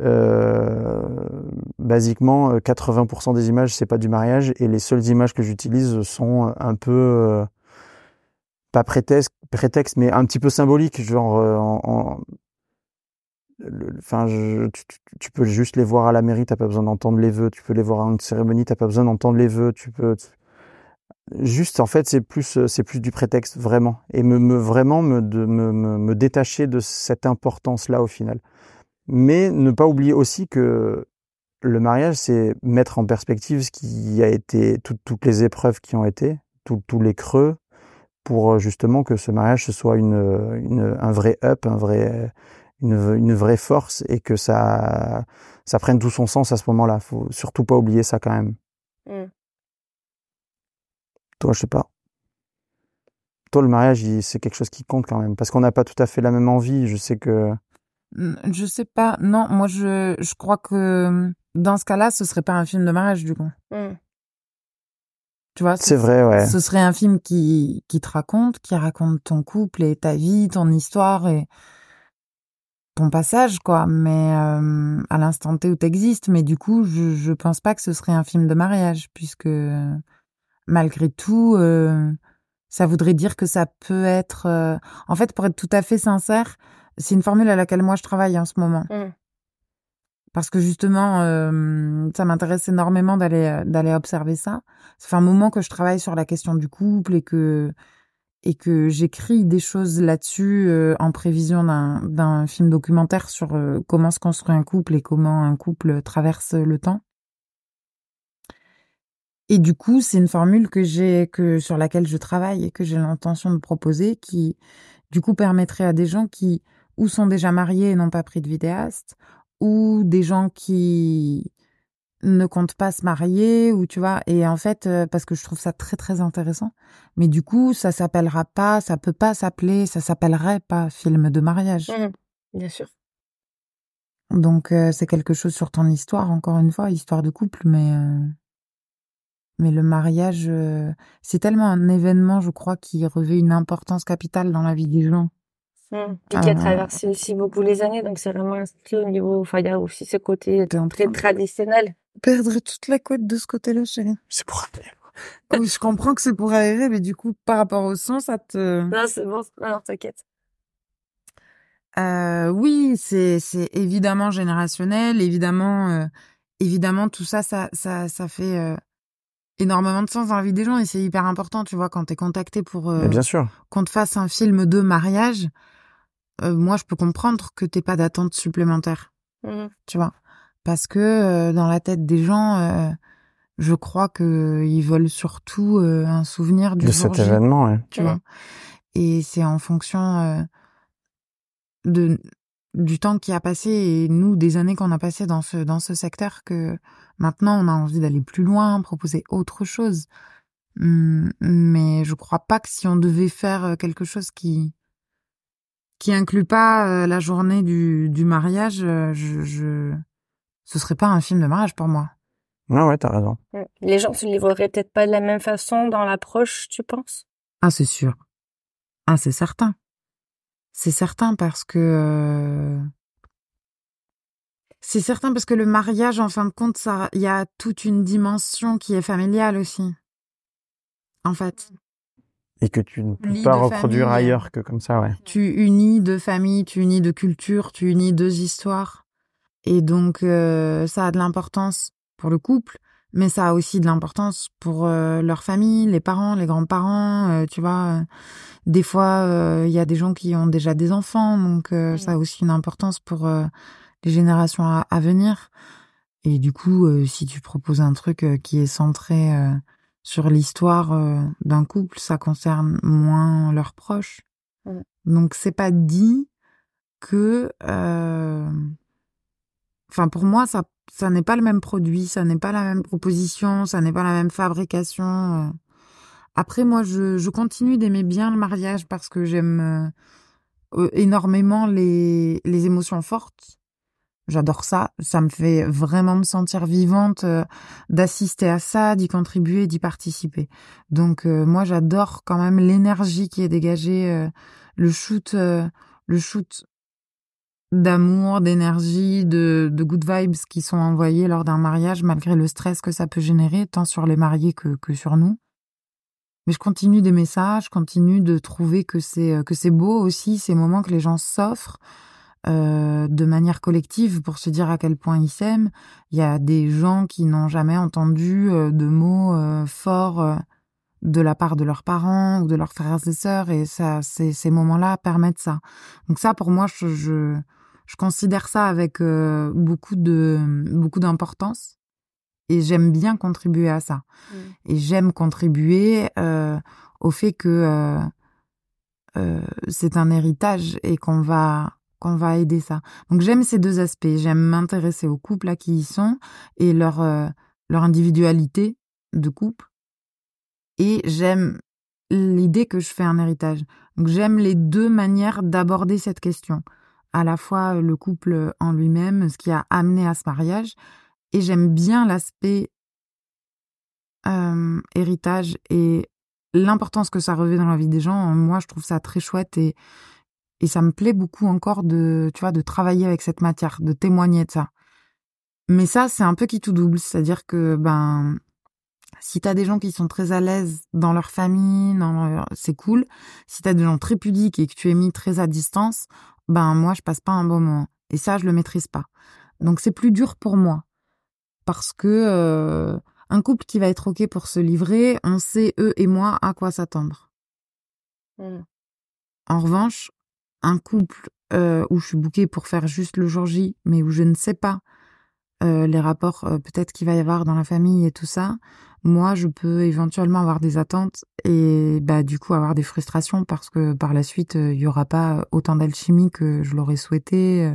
euh, basiquement, 80% euh, des images, c'est pas du mariage, et les seules images que j'utilise sont un peu euh, pas prétexte, prétexte, mais un petit peu symbolique, genre en, enfin, tu, peux juste les voir à la mairie, t'as pas besoin d'entendre les vœux. Tu peux les voir à une cérémonie, t'as pas besoin d'entendre les vœux. Tu peux juste, en fait, c'est plus, c'est plus du prétexte vraiment, et me, me vraiment me, de, me, me détacher de cette importance là au final. Mais ne pas oublier aussi que le mariage, c'est mettre en perspective ce qui a été, toutes les épreuves qui ont été, tous les creux, pour euh, justement que ce mariage ce soit une, une un vrai up, un vrai, une, une, vraie force et que ça, ça prenne tout son sens à ce moment-là. Faut surtout pas oublier ça quand même. Mmh. Toi, je sais pas. Toi, le mariage, c'est quelque chose qui compte quand même, parce qu'on n'a pas tout à fait la même envie. Je sais que je sais pas. Non, moi, je, je crois que dans ce cas-là, ce serait pas un film de mariage, du coup. Mmh. Tu vois C'est vrai, ouais. Ce serait un film qui, qui te raconte, qui raconte ton couple et ta vie, ton histoire et ton passage, quoi. Mais euh, à l'instant T où t'existes. Mais du coup, je, je pense pas que ce serait un film de mariage, puisque malgré tout, euh, ça voudrait dire que ça peut être. Euh, en fait, pour être tout à fait sincère, c'est une formule à laquelle moi je travaille en ce moment. Mmh. Parce que justement, euh, ça m'intéresse énormément d'aller d'aller observer ça. Ça fait un moment que je travaille sur la question du couple et que et que j'écris des choses là-dessus euh, en prévision d'un d'un film documentaire sur euh, comment se construit un couple et comment un couple traverse le temps. Et du coup, c'est une formule que j'ai que sur laquelle je travaille et que j'ai l'intention de proposer qui du coup permettrait à des gens qui ou sont déjà mariés et n'ont pas pris de vidéaste ou des gens qui ne comptent pas se marier ou tu vois et en fait euh, parce que je trouve ça très très intéressant mais du coup ça s'appellera pas ça peut pas s'appeler ça s'appellerait pas film de mariage Mhm. Bien sûr. donc euh, c'est quelque chose sur ton histoire encore une fois histoire de couple mais euh, mais le mariage euh, c'est tellement un événement je crois qui revêt une importance capitale dans la vie des gens Mhm. Et qui a Ah. traversé aussi beaucoup les années, donc c'est vraiment inscrit au niveau. Enfin, il y a aussi ce côté très traditionnel. perdre toute la côte de ce côté-là chérie C'est pour. Oui, je comprends que c'est pour aérer mais du coup par rapport au son ça te Non, c'est bon. Non, t'inquiète. Euh, oui, c'est c'est évidemment générationnel, évidemment euh, évidemment tout ça ça ça ça fait euh, énormément de sens dans la vie des gens et c'est hyper important, tu vois, quand t'es contacté pour euh, Mais bien sûr. qu'on te fasse un film de mariage, euh, moi je peux comprendre que t'aies pas d'attente supplémentaire, Mhm. tu vois, parce que euh, dans la tête des gens, euh, je crois que ils veulent surtout euh, un souvenir du De jour cet J événement, ouais. tu vois? Et c'est en fonction euh, de du temps qui a passé et nous des années qu'on a passé dans ce dans ce secteur que maintenant on a envie d'aller plus loin, proposer autre chose. Hum, Mais je crois pas que si on devait faire quelque chose qui qui inclut pas euh, la journée du du mariage, euh, je, je ce serait pas un film de mariage pour moi. Ouais, ouais, t'as raison. Les gens se livreraient peut-être pas de la même façon dans l'approche, tu penses? Ah, c'est sûr. Ah, c'est certain. C'est certain parce que euh, c'est certain parce que le mariage, en fin de compte, ça, il y a toute une dimension qui est familiale aussi. En fait, Et que tu ne peux pas reproduire famille. ailleurs que comme ça, ouais. tu unis deux familles, tu unis deux cultures, tu unis deux histoires, et donc euh, ça a de l'importance pour le couple, mais ça a aussi de l'importance pour euh, leur famille, les parents, les grands-parents, euh, tu vois. Des fois, euh, il y a des gens qui ont déjà des enfants, donc ça a aussi une importance pour euh, les générations à, à venir. Et du coup, euh, si tu proposes un truc euh, qui est centré euh, sur l'histoire euh, d'un couple, ça concerne moins leurs proches. Mm. Donc c'est pas dit que, euh, enfin pour moi ça ça n'est pas le même produit, ça n'est pas la même proposition, ça n'est pas la même fabrication. euh. Après moi je je continue d'aimer bien le mariage parce que j'aime euh, énormément les les émotions fortes. J'adore ça, ça me fait vraiment me sentir vivante euh, d'assister à ça, d'y contribuer, d'y participer. Donc euh, moi j'adore quand même l'énergie qui est dégagée, euh, le shoot, euh, le shoot d'amour, d'énergie, de, de good vibes qui sont envoyés lors d'un mariage malgré le stress que ça peut générer tant sur les mariés que, que sur nous. Mais je continue d'aimer ça, je continue de trouver que c'est que c'est beau aussi ces moments que les gens s'offrent euh, de manière collective pour se dire à quel point ils s'aiment. Il y a des gens qui n'ont jamais entendu euh, de mots euh, forts de la part de leurs parents ou de leurs frères et sœurs et ça, ces, moments-là permettent ça. Donc ça, pour moi, je, je, je considère ça avec beaucoup de beaucoup d'importance et j'aime bien contribuer à ça. Mm. Et j'aime contribuer au fait que c'est un héritage et qu'on va qu'on va aider ça. Donc j'aime ces deux aspects. J'aime m'intéresser aux couples à qui ils sont et leur euh, leur individualité de couple. Et j'aime l'idée que je fais un héritage. Donc j'aime les deux manières d'aborder cette question. À la fois le couple en lui-même, ce qui a amené à ce mariage, et j'aime bien l'aspect euh, héritage et l'importance que ça revêt dans la vie des gens. Moi, je trouve ça très chouette et et ça me plaît beaucoup encore de tu vois de travailler avec cette matière, de témoigner de ça. Mais ça, c'est un peu qui tout double, c'est-à-dire que ben si t'as des gens qui sont très à l'aise dans leur famille, dans leur- c'est cool. Si t'as des gens très pudiques et que tu es mis très à distance, ben moi je passe pas un bon moment. Et ça, je le maîtrise pas. Donc c'est plus dur pour moi parce que euh, un couple qui va être ok pour se livrer, on sait eux et moi à quoi s'attendre. Mm. En revanche, un couple euh, où je suis bookée pour faire juste le jour J, mais où je ne sais pas euh, les rapports euh, peut-être qu'il va y avoir dans la famille et tout ça, moi je peux éventuellement avoir des attentes et bah du coup avoir des frustrations parce que par la suite il y aura pas autant d'alchimie que je l'aurais souhaité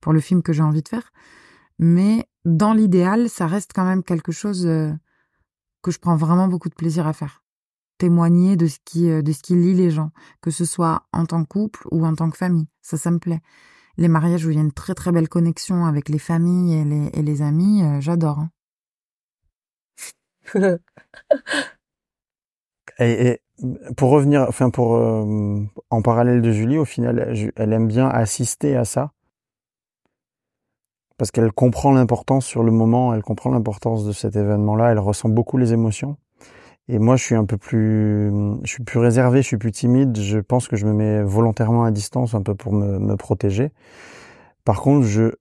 pour le film que j'ai envie de faire. Mais dans l'idéal, ça reste quand même quelque chose que je prends vraiment beaucoup de plaisir à faire témoigner de ce qui de ce qui lie les gens, que ce soit en tant que couple ou en tant que famille. Ça, ça me plaît. Les mariages où il y a une très très belle connexion avec les familles et les, amis, j'adore. Hein. et, pour revenir, enfin pour en parallèle de Julie, au final, elle aime bien assister à ça parce qu'elle comprend l'importance sur le moment, elle comprend l'importance de cet événement-là, elle ressent beaucoup les émotions. Et moi, je suis un peu plus, je suis plus réservé, je suis plus timide. Je pense que je me mets volontairement à distance un peu pour me, me protéger. Par contre, je,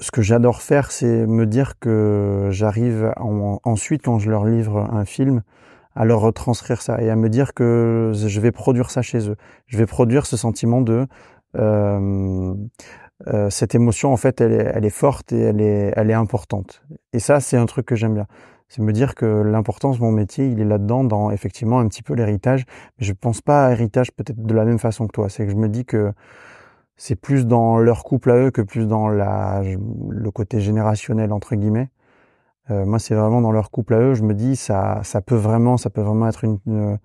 ce que j'adore faire, c'est me dire que j'arrive ensuite, quand je leur livre un film, à leur retranscrire ça et à me dire que je vais produire ça chez eux. Je vais produire ce sentiment de euh, euh, cette émotion, en fait, elle est, elle est forte et elle est, elle est importante. Et ça, c'est un truc que j'aime bien c'est me dire que l'importance de mon métier, il est là-dedans, dans effectivement un petit peu l'héritage. Mais je pense pas à héritage peut-être de la même façon que toi. C'est que je me dis que c'est plus dans leur couple à eux que plus dans la, le côté générationnel entre guillemets. Euh, moi, c'est vraiment dans leur couple à eux. Je me dis ça, ça peut vraiment, ça peut vraiment être une,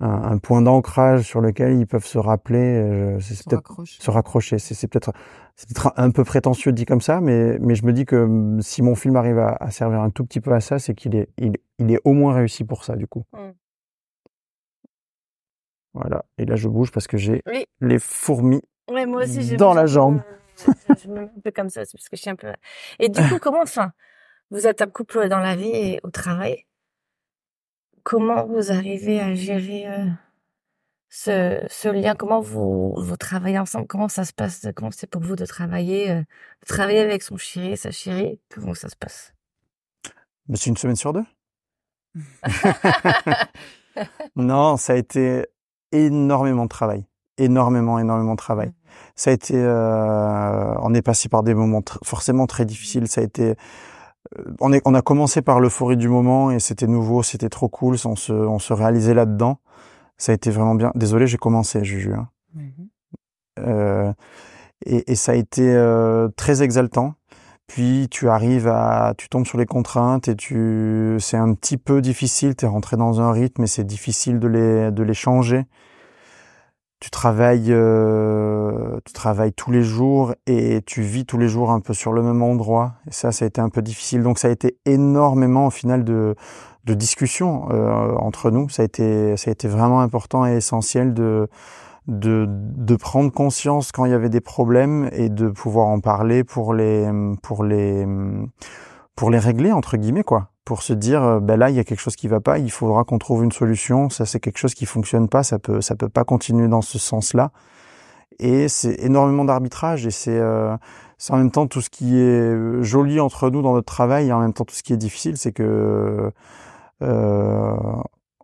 un, point d'ancrage sur lequel ils peuvent se rappeler, euh, se raccrocher. C'est peut-être c'est peut-être un peu prétentieux dit comme ça, mais mais je me dis que hum, si mon film arrive à, à servir un tout petit peu à ça, c'est qu'il est il, il, est au moins réussi pour ça du coup. Mmh. Voilà. Et là je bouge parce que j'ai les fourmis ouais, moi aussi, dans la jambe. je, me mets un peu comme ça, c'est parce que je suis un peu. Et du coup, comment enfin vous êtes un couple dans la vie et au travail? Comment vous arrivez à gérer euh, ce, ce, lien? Comment vous, vous travaillez ensemble? Comment ça se passe Comment c'est pour vous de travailler, euh, de travailler avec son chéri, sa chérie? Comment ça se passe? Bah, C'est une semaine sur deux. non, ça a été énormément de travail. Énormément, énormément de travail. Mmh. Ça a été, euh, on est passé par des moments forcément très difficiles. Ça a été, on, est, on a commencé par l'euphorie du moment et c'était nouveau, c'était trop cool, on se, on se réalisait là-dedans. Ça a été vraiment bien. Désolé, j'ai commencé, Juju. Hein. Mm-hmm. Euh, et, et, ça a été euh, très exaltant. Puis tu arrives à, tu tombes sur les contraintes et tu, c'est un petit peu difficile. T'es rentré dans un rythme et c'est difficile de les, de les changer tu travailles, euh, tu travailles tous les jours et tu vis tous les jours un peu sur le même endroit. Ça, ça a été un peu difficile. Donc, ça a été énormément au final de, de discussions euh, entre nous. Ça a été, ça a été vraiment important et essentiel de, de, de prendre conscience quand il y avait des problèmes et de pouvoir en parler pour les, pour les, pour les régler entre guillemets quoi pour se dire euh, ben là il y a quelque chose qui va pas, il faudra qu'on trouve une solution, ça c'est quelque chose qui fonctionne pas, ça peut ça peut pas continuer dans ce sens-là. Et c'est énormément d'arbitrage et c'est euh, c'est en même temps tout ce qui est joli entre nous dans notre travail et en même temps tout ce qui est difficile, c'est que euh,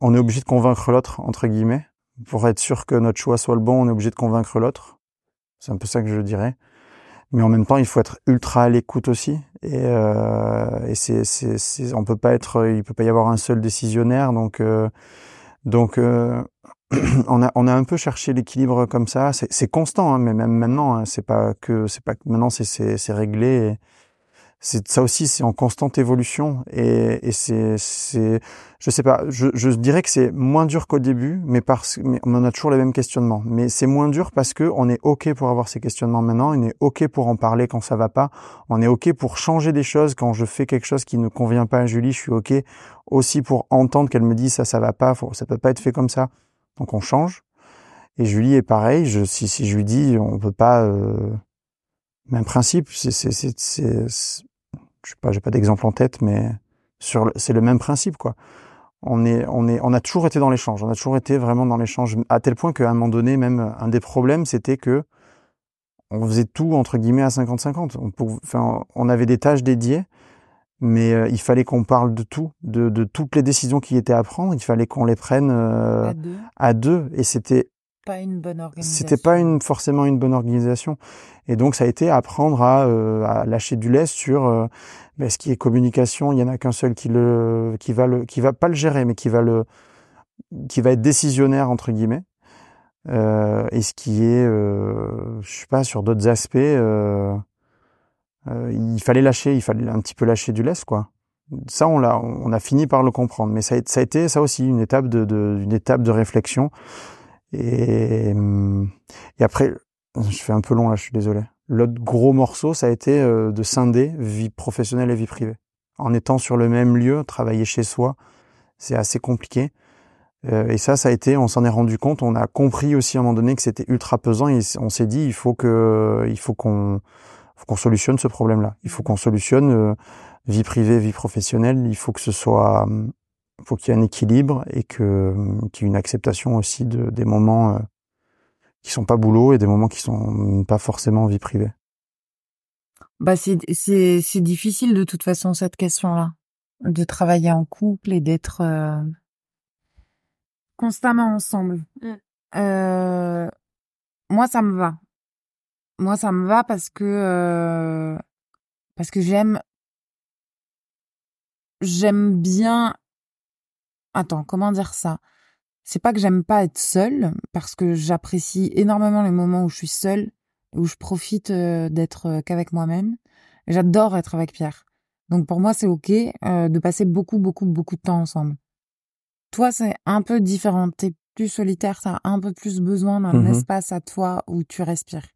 on est obligé de convaincre l'autre entre guillemets pour être sûr que notre choix soit le bon, on est obligé de convaincre l'autre. C'est un peu ça que je dirais mais en même temps il faut être ultra à l'écoute aussi. Et, euh, et c'est, c'est, c'est, on peut pas être il peut pas y avoir un seul décisionnaire. Donc euh, donc euh, on a on a un peu cherché l'équilibre comme ça. C'est, c'est constant hein, mais même maintenant hein, c'est pas que c'est pas maintenant c'est c'est, réglé. Et, c'est ça aussi c'est en constante évolution et, et c'est c'est je sais pas je, je dirais que c'est moins dur qu'au début mais parce mais on a toujours les mêmes questionnements. Mais c'est moins dur parce que on est ok pour avoir ces questionnements maintenant on est ok pour en parler quand ça va pas on est ok pour changer des choses quand je fais quelque chose qui ne convient pas à Julie je suis ok aussi pour entendre qu'elle me dit ça ça va pas faut, ça peut pas être fait comme ça. Donc on change et Julie est pareil je si si je lui dis on peut pas euh, même principe c'est c'est je sais pas, j'ai pas d'exemple en tête, mais sur c'est le même principe quoi. On est, on est, on a toujours été dans l'échange. On a toujours été vraiment dans l'échange à tel point qu'à un moment donné, même un des problèmes, c'était que on faisait tout entre guillemets à 50-50. On, enfin, on avait des tâches dédiées, mais euh, il fallait qu'on parle de tout, de, de, toutes les décisions qui étaient à prendre. Il fallait qu'on les prenne euh, à, deux. à, deux. Et c'était pas une bonne organisation. C'était pas une forcément une bonne organisation. Et donc ça a été apprendre à, euh, à lâcher du lest sur euh, ben, ce qui est communication. Il y en a qu'un seul qui le qui va le qui va pas le gérer, mais qui va le qui va être décisionnaire entre guillemets. Euh, et ce qui est, je sais pas, sur d'autres aspects, il fallait lâcher, il fallait un petit peu lâcher du lest, quoi. Ça, on l'a, on a fini par le comprendre, mais ça a, ça a été ça aussi une étape de, de une étape de réflexion. Et, et après, je fais un peu long là, je suis désolé. L'autre gros morceau, ça a été euh, de scinder vie professionnelle et vie privée. En étant sur le même lieu, travailler chez soi, c'est assez compliqué. Euh, et ça, ça a été, on s'en est rendu compte, on a compris aussi à un moment donné que c'était ultra pesant et on s'est dit, il faut que, il faut qu'on, qu'on solutionne ce problème-là. Il faut qu'on solutionne euh, vie privée, vie professionnelle. Il faut que ce soit, faut qu'il y ait un équilibre et que, qu'il y ait une acceptation aussi de, des moments euh, qui sont pas boulot et des moments qui sont pas forcément vie privée. Bah c'est c'est c'est difficile de toute façon cette question-là, de travailler en couple et d'être euh, constamment ensemble. Mm. Euh, moi, ça me va. Moi, ça me va parce que euh, parce que j'aime j'aime bien. Attends, comment dire ça? C'est pas que j'aime pas être seule parce que j'apprécie énormément les moments où je suis seule, où je profite euh, d'être euh, qu'avec moi-même. J'adore être avec Pierre. Donc pour moi, c'est ok euh, de passer beaucoup, beaucoup, beaucoup de temps ensemble. Toi, c'est un peu différent. T'es plus solitaire, t'as un peu plus besoin d'un Mhm. espace à toi où tu respires.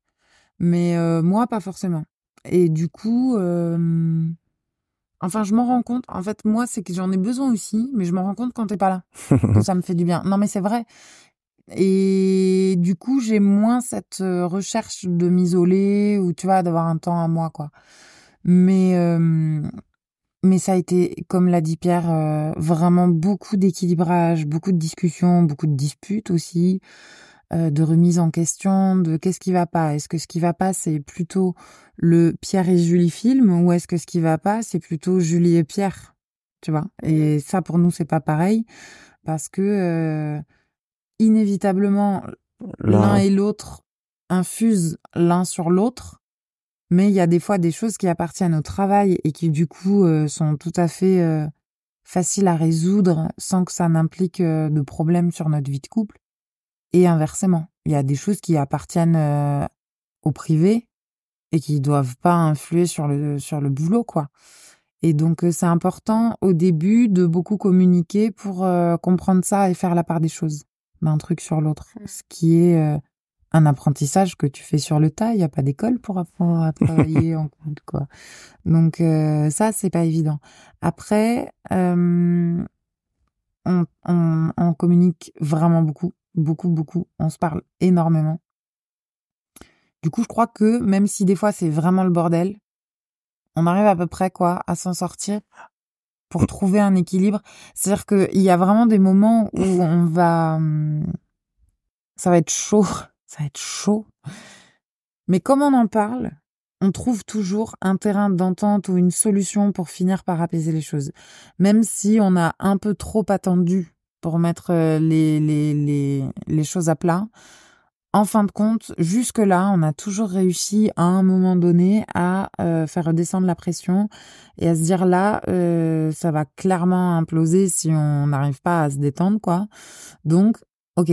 Mais euh, moi, pas forcément. Et du coup, euh, enfin, je m'en rends compte. En fait, moi, c'est que j'en ai besoin aussi, mais je m'en rends compte quand t'es pas là. ça me fait du bien. Non, mais c'est vrai. Et du coup, j'ai moins cette euh, recherche de m'isoler ou tu vois d'avoir un temps à moi, quoi. Mais euh, mais ça a été, comme l'a dit Pierre, euh, vraiment beaucoup d'équilibrage, beaucoup de discussions, beaucoup de disputes aussi, de remise en question de qu'est-ce qui va pas. Est-ce que ce qui va pas, c'est plutôt le Pierre et Julie film ou est-ce que ce qui va pas, c'est plutôt Julie et Pierre, tu vois? Et ça, pour nous, c'est pas pareil parce que euh, inévitablement, l'un et l'autre infusent l'un sur l'autre. Mais il y a des fois des choses qui appartiennent au travail et qui du coup euh, sont tout à fait euh, faciles à résoudre sans que ça n'implique euh, de problèmes sur notre vie de couple. Et inversement, il y a des choses qui appartiennent euh, au privé et qui doivent pas influer sur le sur le boulot quoi. Et donc euh, c'est important au début de beaucoup communiquer pour euh, comprendre ça et faire la part des choses d'un truc sur l'autre, ce qui est euh, un apprentissage que tu fais sur le tas. Il n'y a pas d'école pour apprendre à travailler en couple, quoi. Donc euh, ça, c'est pas évident. Après, on, on, on communique vraiment beaucoup, beaucoup, beaucoup. On se parle énormément. Du coup, je crois que même si des fois c'est vraiment le bordel, on arrive à peu près quoi à s'en sortir pour trouver un équilibre. C'est-à-dire qu'il y a vraiment des moments où on va, ça va être chaud, ça va être chaud. Mais comme on en parle, on trouve toujours un terrain d'entente ou une solution pour finir par apaiser les choses. Même si on a un peu trop attendu pour mettre euh, les, les, les, choses à plat, en fin de compte, jusque-là, on a toujours réussi à un moment donné à euh, faire redescendre la pression et à se dire là, euh, ça va clairement imploser si on n'arrive pas à se détendre, quoi. Donc, ok,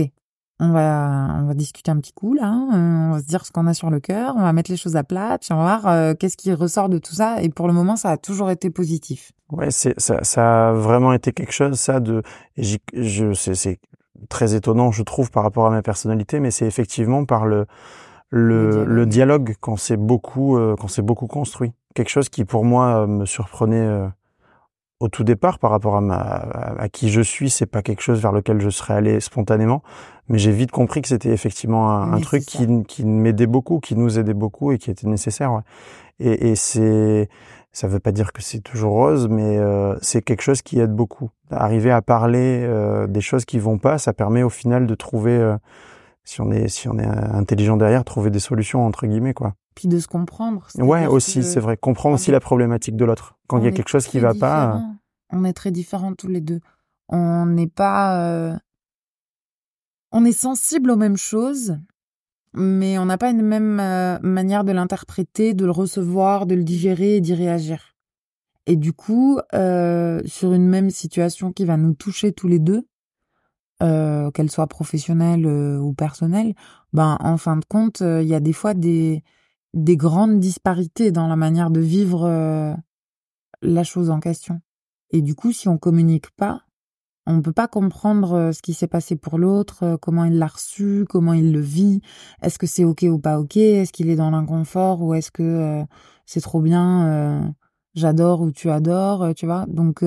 on va, on va discuter un petit coup là, hein, on va se dire ce qu'on a sur le cœur, on va mettre les choses à plat, puis on va voir qu'est-ce qui ressort de tout ça. Et pour le moment, ça a toujours été positif. Ouais, c'est ça, ça a vraiment été quelque chose, ça de, je, c'est, c'est très étonnant, je trouve, par rapport à ma personnalité, mais c'est effectivement par le le, Le dialogue. dialogue qu'on s'est beaucoup euh, qu'on s'est beaucoup construit. Quelque chose qui pour moi euh, me surprenait euh, au tout départ par rapport à ma à, à qui je suis, c'est pas quelque chose vers lequel je serais allé spontanément, mais j'ai vite compris que c'était effectivement un, un truc qui qui m'aidait beaucoup, qui nous aidait beaucoup et qui était nécessaire. Ouais. Et, et c'est ça veut pas dire que c'est toujours rose, mais euh, c'est quelque chose qui aide beaucoup. Arriver à parler euh, des choses qui vont pas, ça permet au final de trouver, euh, si on est si on est intelligent derrière, trouver des solutions entre guillemets quoi. Puis de se comprendre. Ouais, aussi, que c'est vrai. Comprendre on aussi est- la problématique de l'autre. Quand il y a quelque chose qui très va pas. On est très différents tous les deux. On n'est pas. on est sensible aux mêmes choses, mais on n'a pas une même euh, manière de l'interpréter, de le recevoir, de le digérer et d'y réagir. Et du coup, euh, sur une même situation qui va nous toucher tous les deux, euh, qu'elle soit professionnelle ou personnelle, ben en fin de compte, il y a des fois des des grandes disparités dans la manière de vivre la chose en question. Et du coup, si on communique pas, on ne peut pas comprendre euh, ce qui s'est passé pour l'autre, euh, comment il l'a reçu, comment il le vit, est-ce que c'est ok ou pas ok, est-ce qu'il est dans l'inconfort ou est-ce que euh, c'est trop bien, j'adore ou tu adores, tu vois? Donc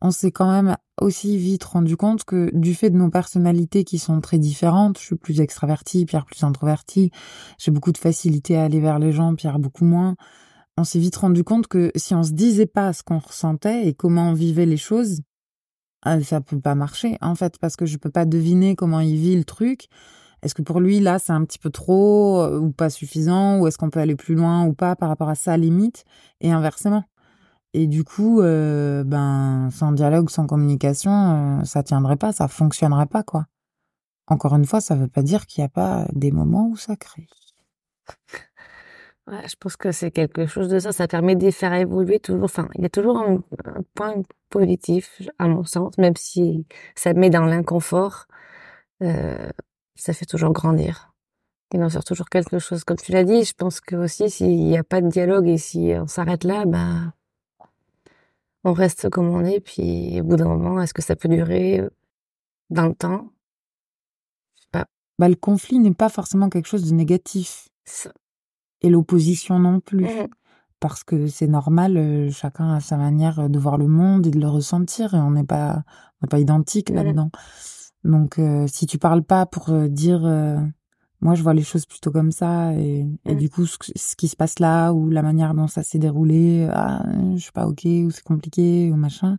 on s'est quand même aussi vite rendu compte que du fait de nos personnalités qui sont très différentes, je suis plus extravertie, Pierre plus introverti, j'ai beaucoup de facilité à aller vers les gens, Pierre beaucoup moins. On s'est vite rendu compte que si on se disait pas ce qu'on ressentait et comment on vivait les choses, ça peut pas marcher en fait parce que je peux pas deviner comment il vit le truc. Est-ce que pour lui là c'est un petit peu trop euh, ou pas suffisant ou est-ce qu'on peut aller plus loin ou pas par rapport à sa limite? Et inversement. Et du coup, euh, ben sans dialogue, sans communication, euh, ça tiendrait pas, ça fonctionnerait pas quoi. Encore une fois, ça veut pas dire qu'il n'y a pas des moments où ça crée. Ouais, je pense que c'est quelque chose de ça. Ça permet de faire évoluer toujours. Enfin, il y a toujours un, point positif, à mon sens, même si ça met dans l'inconfort. Euh, ça fait toujours grandir. Il en sort toujours quelque chose. Comme tu l'as dit, je pense que aussi, s'il n'y a pas de dialogue et si on s'arrête là, ben, on reste comme on est. Puis, au bout d'un moment, est-ce que ça peut durer dans le temps? pas. Bah, le conflit n'est pas forcément quelque chose de négatif. Ça et l'opposition non plus. Mmh. Parce que c'est normal, euh, chacun a sa manière de voir le monde et de le ressentir, et on n'est pas, pas identique mmh. là-dedans. Donc, euh, si tu parles pas pour euh, dire, moi je vois les choses plutôt comme ça, et, et mmh. du coup, ce, qui se passe là, ou la manière dont ça s'est déroulé, ah, je suis pas ok, ou c'est compliqué, ou machin,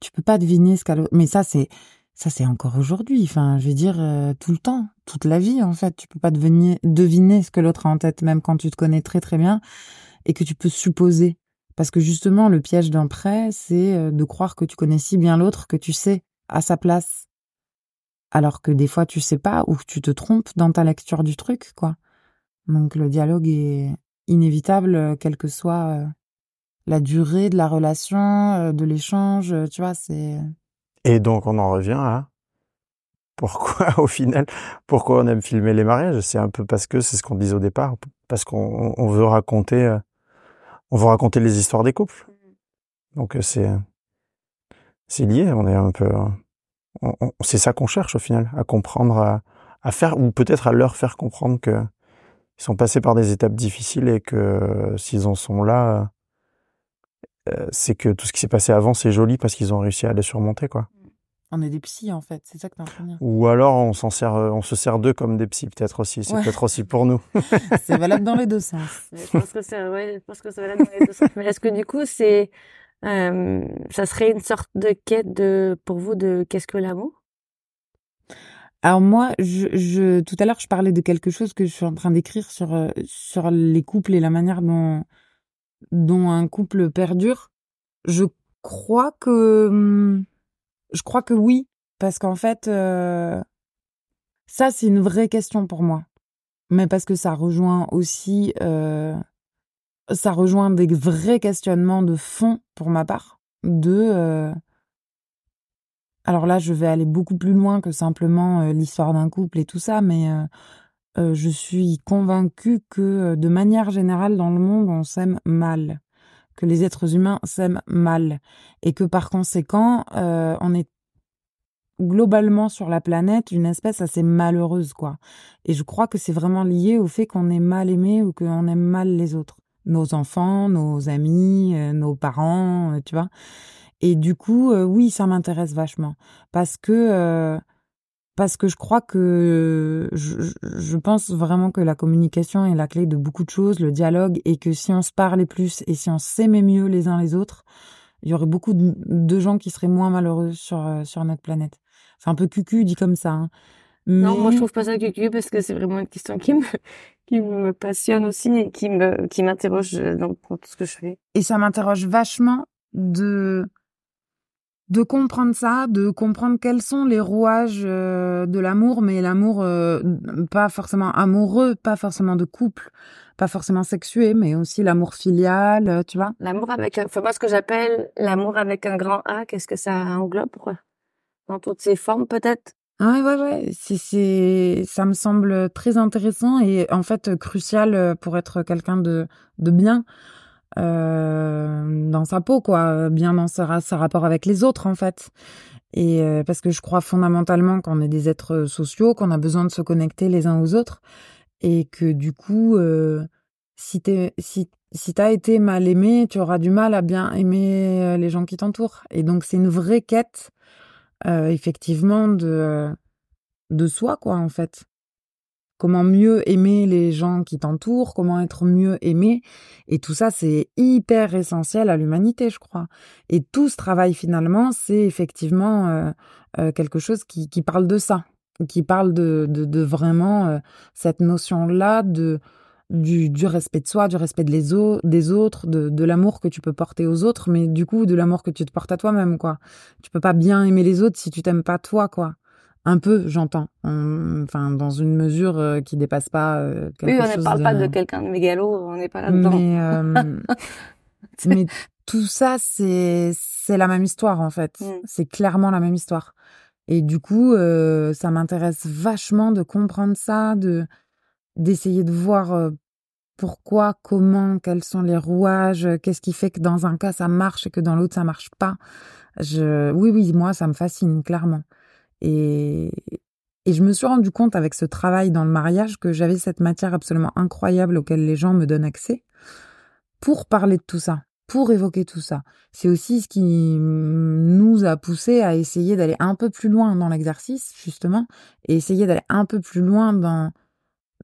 tu peux pas deviner ce qu'elle. Mais ça, c'est, ça c'est encore aujourd'hui. Enfin, je veux dire euh, tout le temps, toute la vie en fait. Tu peux pas devenir, deviner ce que l'autre a en tête, même quand tu te connais très très bien et que tu peux supposer. Parce que justement, le piège d'un prêt, c'est euh, de croire que tu connais si bien l'autre que tu sais à sa place, alors que des fois tu sais pas ou que tu te trompes dans ta lecture du truc, quoi. Donc le dialogue est inévitable, euh, quelle que soit la durée de la relation, de l'échange. Tu vois, c'est et donc on en revient à pourquoi au final, pourquoi on aime filmer les mariages? C'est un peu parce que c'est ce qu'on disait au départ, parce qu'on veut raconter, euh, on veut raconter les histoires des couples. Donc euh, c'est c'est lié. On est un peu, c'est ça qu'on cherche au final, à comprendre, à, faire ou peut-être à leur faire comprendre que ils sont passés par des étapes difficiles et que s'ils en sont là, euh, c'est que tout ce qui s'est passé avant, c'est joli parce qu'ils ont réussi à les surmonter, quoi. On est des psys, en fait, c'est ça que tu en dire. Ou alors, on s'en sert, euh, on se sert d'eux comme des psys, peut-être aussi. C'est peut-être aussi pour nous. c'est valable dans les deux sens. je pense que c'est, ouais, je pense que c'est valable dans les deux sens. Mais est-ce que du coup, c'est, euh, ça serait une sorte de quête de, pour vous, de qu'est-ce que l'amour? Alors moi, je, je, tout à l'heure, je parlais de quelque chose que je suis en train d'écrire sur sur les couples et la manière dont dont un couple perdure, je crois que hum, je crois que oui, parce qu'en fait, euh, ça c'est une vraie question pour moi, mais parce que ça rejoint aussi, euh, ça rejoint des vrais questionnements de fond pour ma part, de euh, alors là, je vais aller beaucoup plus loin que simplement l'histoire d'un couple et tout ça, mais je suis convaincue que de manière générale dans le monde, on s'aime mal, que les êtres humains s'aiment mal, et que par conséquent, euh, on est globalement sur la planète une espèce assez malheureuse, quoi. Et je crois que c'est vraiment lié au fait qu'on est mal aimé ou qu'on aime mal les autres, nos enfants, nos amis, nos parents, tu vois. Et du coup, oui, ça m'intéresse vachement parce que parce que je crois que je, pense vraiment que la communication est la clé de beaucoup de choses, le dialogue, et que si on se parlait plus et si on s'aimait mieux les uns les autres, il y aurait beaucoup de, gens qui seraient moins malheureux sur, euh, sur notre planète. C'est un peu cucu dit comme ça. Hein. Non, moi je trouve pas ça cucu parce que c'est vraiment une question qui me, qui me passionne aussi et qui me, qui m'interroge dans tout ce que je fais. Et ça m'interroge vachement de de comprendre ça, de comprendre quels sont les rouages euh, de l'amour, mais l'amour euh, pas forcément amoureux, pas forcément de couple, pas forcément sexué, mais aussi l'amour filial, euh, tu vois. L'amour avec un, enfin, moi, ce que j'appelle l'amour avec un grand A, qu'est-ce que ça englobe, quoi? Dans toutes ses formes, peut-être? Ouais, ouais, ouais. C'est, c'est, ça me semble très intéressant et en fait crucial pour être quelqu'un de, de bien euh, dans sa peau, quoi, bien dans sa, sa rapport avec les autres, en fait. Et euh, parce que je crois fondamentalement qu'on est des êtres sociaux, qu'on a besoin de se connecter les uns aux autres, et que du coup, euh, si t'es, si si t'as été mal aimé, tu auras du mal à bien aimer euh, les gens qui t'entourent. Et donc c'est une vraie quête, euh, effectivement, de de soi, quoi, en fait comment mieux aimer les gens qui t'entourent, comment être mieux aimé. Et tout ça, c'est hyper essentiel à l'humanité, je crois. Et tout ce travail, finalement, c'est effectivement euh, euh, quelque chose qui, qui, parle de ça, qui parle de, de, vraiment euh, cette notion-là de du, du, respect de soi, du respect des autres, de, de l'amour que tu peux porter aux autres, mais du coup de l'amour que tu te portes à toi-même, quoi. Tu peux pas bien aimer les autres si tu t'aimes pas toi, quoi. Un peu, j'entends. Enfin, dans une mesure euh, qui dépasse pas euh, quelque Oui, on ne parle pas de quelqu'un de mégalo, on n'est pas là-dedans. Mais, euh, mais tout ça, c'est c'est la même histoire en fait. Mm. C'est clairement la même histoire. Et du coup, euh, ça m'intéresse vachement de comprendre ça, de d'essayer de voir pourquoi, comment, quels sont les rouages, qu'est-ce qui fait que dans un cas ça marche et que dans l'autre ça marche pas. Je, oui, oui, moi ça me fascine clairement. Et, je me suis rendu compte avec ce travail dans le mariage que j'avais cette matière absolument incroyable auquel les gens me donnent accès pour parler de tout ça, pour évoquer tout ça. C'est aussi ce qui nous a poussé à essayer d'aller un peu plus loin dans l'exercice, justement, et essayer d'aller un peu plus loin dans,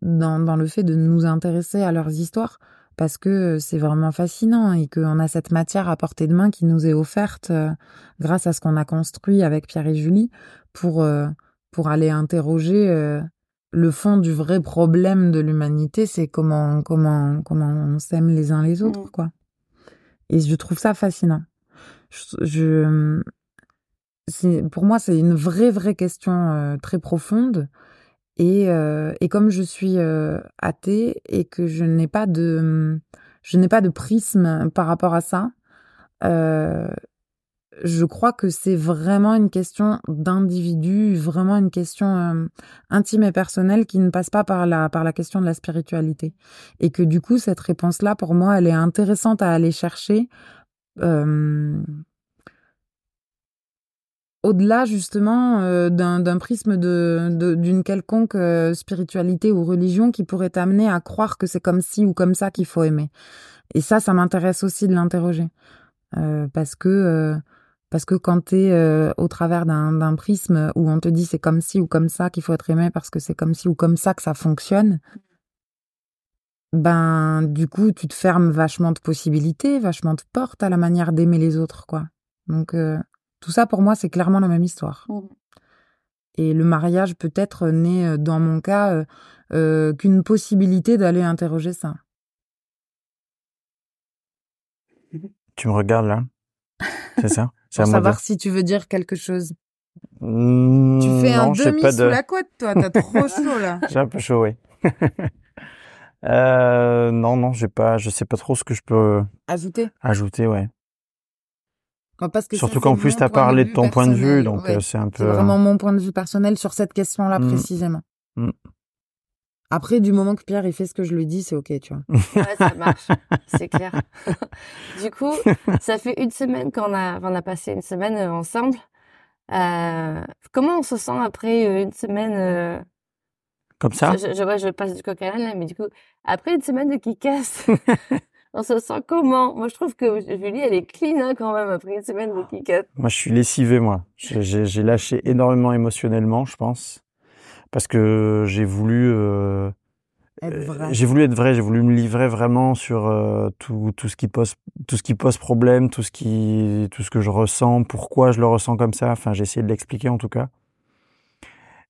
dans le fait de nous intéresser à leurs histoires parce que c'est vraiment fascinant et qu'on a cette matière à portée de main qui nous est offerte euh, grâce à ce qu'on a construit avec Pierre et Julie pour, euh, pour aller interroger euh, le fond du vrai problème de l'humanité, c'est comment, comment, comment on s'aime les uns les autres, mmh. quoi. Et je trouve ça fascinant. Je, je pour moi, c'est une vraie, vraie question euh, très profonde. Et, et comme je suis athée et que je n'ai pas de, je n'ai pas de prisme par rapport à ça, je crois que c'est vraiment une question d'individu, vraiment une question euh, intime et personnelle qui ne passe pas par la, par la question de la spiritualité. Et que du coup, cette réponse-là, pour moi, elle est intéressante à aller chercher. Au-delà justement euh, d'un prisme de d'une quelconque euh, spiritualité ou religion qui pourrait t'amener à croire que c'est comme ci ou comme ça qu'il faut aimer. Et ça, ça m'intéresse aussi de l'interroger. Euh, parce que parce que quand tu es au travers d'un prisme où on te dit c'est comme ci ou comme ça qu'il faut être aimé parce que c'est comme ci ou comme ça que ça fonctionne, ben du coup tu te fermes vachement de possibilités, vachement de portes à la manière d'aimer les autres, quoi. Donc tout ça pour moi c'est clairement la même histoire. Mmh. Et le mariage peut-être n'est euh, dans mon cas qu'une possibilité d'aller interroger ça. Tu me regardes là C'est ça? Pour savoir si tu veux dire quelque chose. Mmh, tu fais un demi sous la couette, toi. T'as trop chaud là. J'ai un peu chaud, oui. euh, non, non, j'ai pas. Je sais pas trop ce que je peux ajouter? Ajouter, ouais. Parce que Surtout qu'en plus, tu as parlé de, ton point de vue, donc euh, c'est un peu. C'est vraiment mon point de vue personnel sur cette question-là mmh. précisément. Mmh. Après, du moment que Pierre il fait ce que je lui dis, c'est ok, tu vois. Ouais, ça marche, c'est clair. du coup, ça fait une semaine qu'on a, on a passé une semaine euh, ensemble. Euh, comment on se sent après une semaine euh... Comme ça? je, je, je passe du coq à l'âne, mais du coup, après une semaine de qui casse, on se sent comment? Moi, je trouve que Julie, elle est clean hein, quand même après une semaine de casse. Moi, je suis lessivé, moi. J'ai lâché énormément émotionnellement, je pense parce que j'ai voulu euh, j'ai voulu être vrai, j'ai voulu me livrer vraiment sur euh, tout, tout ce qui pose tout ce qui pose problème, tout ce qui tout ce que je ressens, pourquoi je le ressens comme ça. Enfin, j'ai essayé de l'expliquer en tout cas.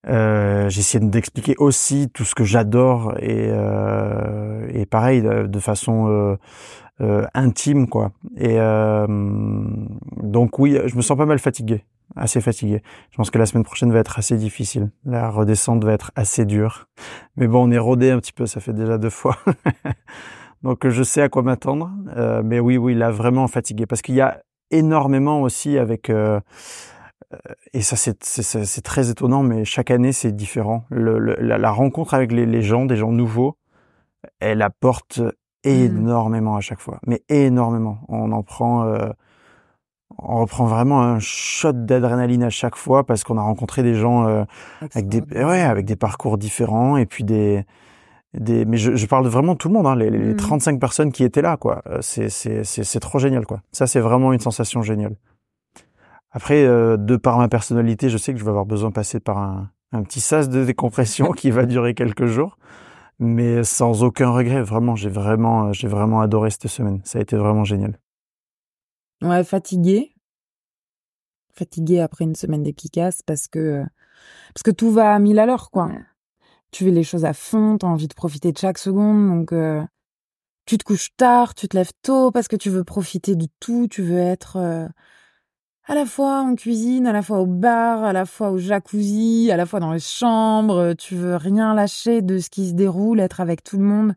Euh, d'expliquer aussi tout ce que j'adore et, euh, et pareil de, façon euh, euh, intime quoi. Et euh, donc oui, je me sens pas mal fatigué, assez fatigué. Je pense que la semaine prochaine va être assez difficile. La redescente va être assez dure. Mais bon, on est rodé un petit peu, ça fait déjà deux fois. donc je sais à quoi m'attendre. mais oui, oui, là vraiment fatigué parce qu'il y a énormément aussi avec euh, et ça, c'est très étonnant, mais chaque année, c'est différent. Le, la, la, rencontre avec les, les, gens, des gens nouveaux, elle apporte mmh. énormément à chaque fois. Mais énormément. On en prend, euh, on reprend vraiment un shot d'adrénaline à chaque fois parce qu'on a rencontré des gens euh, avec des, ouais, avec des parcours différents et puis des, des, mais je, je parle vraiment de tout le monde, hein, les, les 35 mmh. personnes qui étaient là, quoi. C'est, c'est, c'est trop génial, quoi. Ça, c'est vraiment une sensation géniale. Après, euh, de par ma personnalité, je sais que je vais avoir besoin de passer par un, petit sas de décompression qui va durer quelques jours, mais sans aucun regret. Vraiment, j'ai vraiment, j'ai vraiment adoré cette semaine. Ça a été vraiment génial. Ouais, fatigué, fatigué après une semaine d'efficace parce que parce que tout va à mille à l'heure, quoi. Tu fais les choses à fond, t'as envie de profiter de chaque seconde, donc euh, tu te couches tard, tu te lèves tôt parce que tu veux profiter de tout, tu veux être euh, à la fois en cuisine, à la fois au bar, à la fois au jacuzzi, à la fois dans les chambres. Tu veux rien lâcher de ce qui se déroule, être avec tout le monde.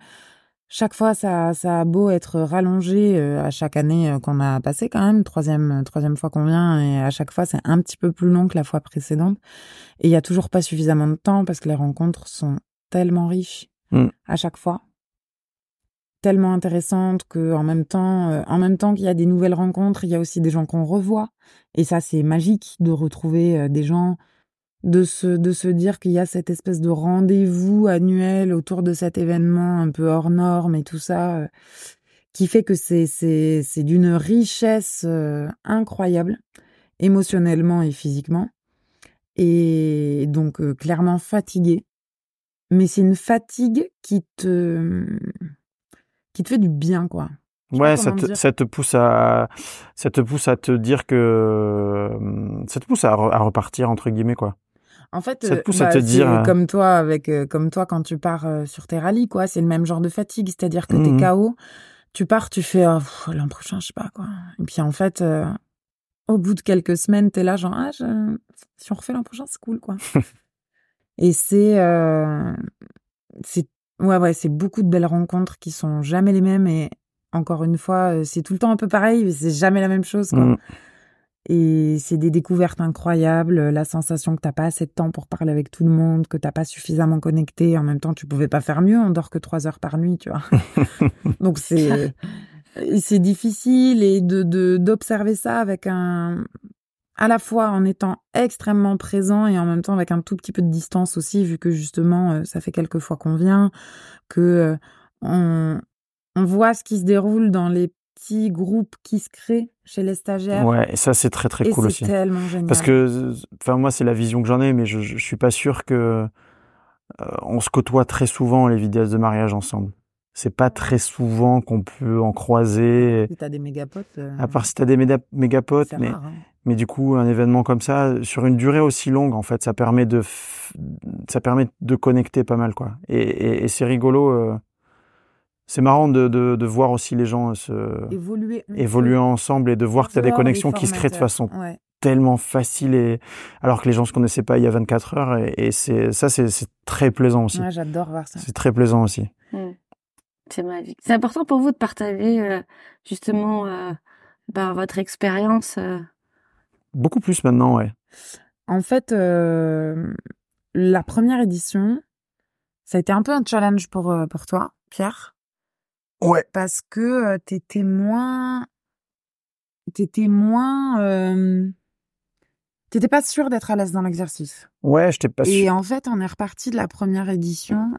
Chaque fois, ça, ça a beau être rallongé euh, à chaque année euh, qu'on a passé quand même, troisième, troisième fois qu'on vient, et à chaque fois, c'est un petit peu plus long que la fois précédente. Et il y a toujours pas suffisamment de temps parce que les rencontres sont tellement riches mm. à chaque fois tellement intéressante que en même temps, euh, en même temps qu'il y a des nouvelles rencontres, il y a aussi des gens qu'on revoit. Et ça, c'est magique de retrouver euh, des gens, de se, de se dire qu'il y a cette espèce de rendez-vous annuel autour de cet événement un peu hors norme et tout ça, euh, qui fait que c'est, c'est, c'est d'une richesse incroyable, émotionnellement et physiquement. Et donc, clairement fatigué. Mais c'est une fatigue qui te, qui te fait du bien, quoi. ouais, ça te, ça te, pousse à, ça te pousse à te dire que, ça te pousse à, repartir entre guillemets, quoi. En fait, ça te pousse à bah, te dire euh, comme toi avec, euh, comme toi quand tu pars euh, sur tes rallyes, quoi. C'est le même genre de fatigue, c'est-à-dire que tu t'es KO, mmh tu pars, tu fais oh, l'an prochain, je sais pas quoi. Et puis en fait, au bout de quelques semaines, t'es là genre ah, si on refait l'an prochain, c'est cool, quoi. Et c'est, c'est Ouais, ouais, c'est beaucoup de belles rencontres qui sont jamais les mêmes et encore une fois, euh, c'est tout le temps un peu pareil, mais c'est jamais la même chose. Quoi. Mmh. Et c'est des découvertes incroyables, la sensation que t'as pas assez de temps pour parler avec tout le monde, que t'as pas suffisamment connecté. En même temps, tu pouvais pas faire mieux, on dort que trois heures par nuit, tu vois. Donc c'est c'est difficile et de d'observer ça avec un à la fois en étant extrêmement présent et en même temps avec un tout petit peu de distance aussi, vu que justement, euh, ça fait quelques fois qu'on vient, que euh, on, on voit ce qui se déroule dans les petits groupes qui se créent chez les stagiaires. Ouais, et ça c'est très très cool aussi. C'est tellement génial. Parce que, enfin moi c'est la vision que j'en ai, mais je, je, suis pas sûr que euh, on se côtoie très souvent les vidéos de mariage ensemble. C'est pas très souvent qu'on peut en croiser. Si t'as des mégapotes. À part si t'as des mégapotes, mais hein. Mais du coup, un événement comme ça, sur une durée aussi longue, en fait, ça permet de, ça permet de connecter pas mal, quoi. Et, et, et c'est rigolo. Euh, c'est marrant de, de, de, voir aussi les gens se évoluer, évoluer ensemble et de voir que tu as des connexions qui se créent de façon tellement facile et alors que les gens se connaissaient pas il y a 24 heures et, et c'est ça c'est très plaisant aussi. Ouais, j'adore voir ça. C'est très plaisant aussi. Mmh. C'est magique. C'est important pour vous de partager euh, justement euh, bah, votre expérience euh, Beaucoup plus maintenant, ouais. En fait, euh, la première édition, ça a été un peu un challenge pour, euh, pour toi, Pierre. Ouais. Parce que euh, t'étais moins. T'étais moins. Euh, t'étais pas sûr d'être à l'aise dans l'exercice. Ouais, j'étais pas sûr. Et en fait, on est reparti de la première édition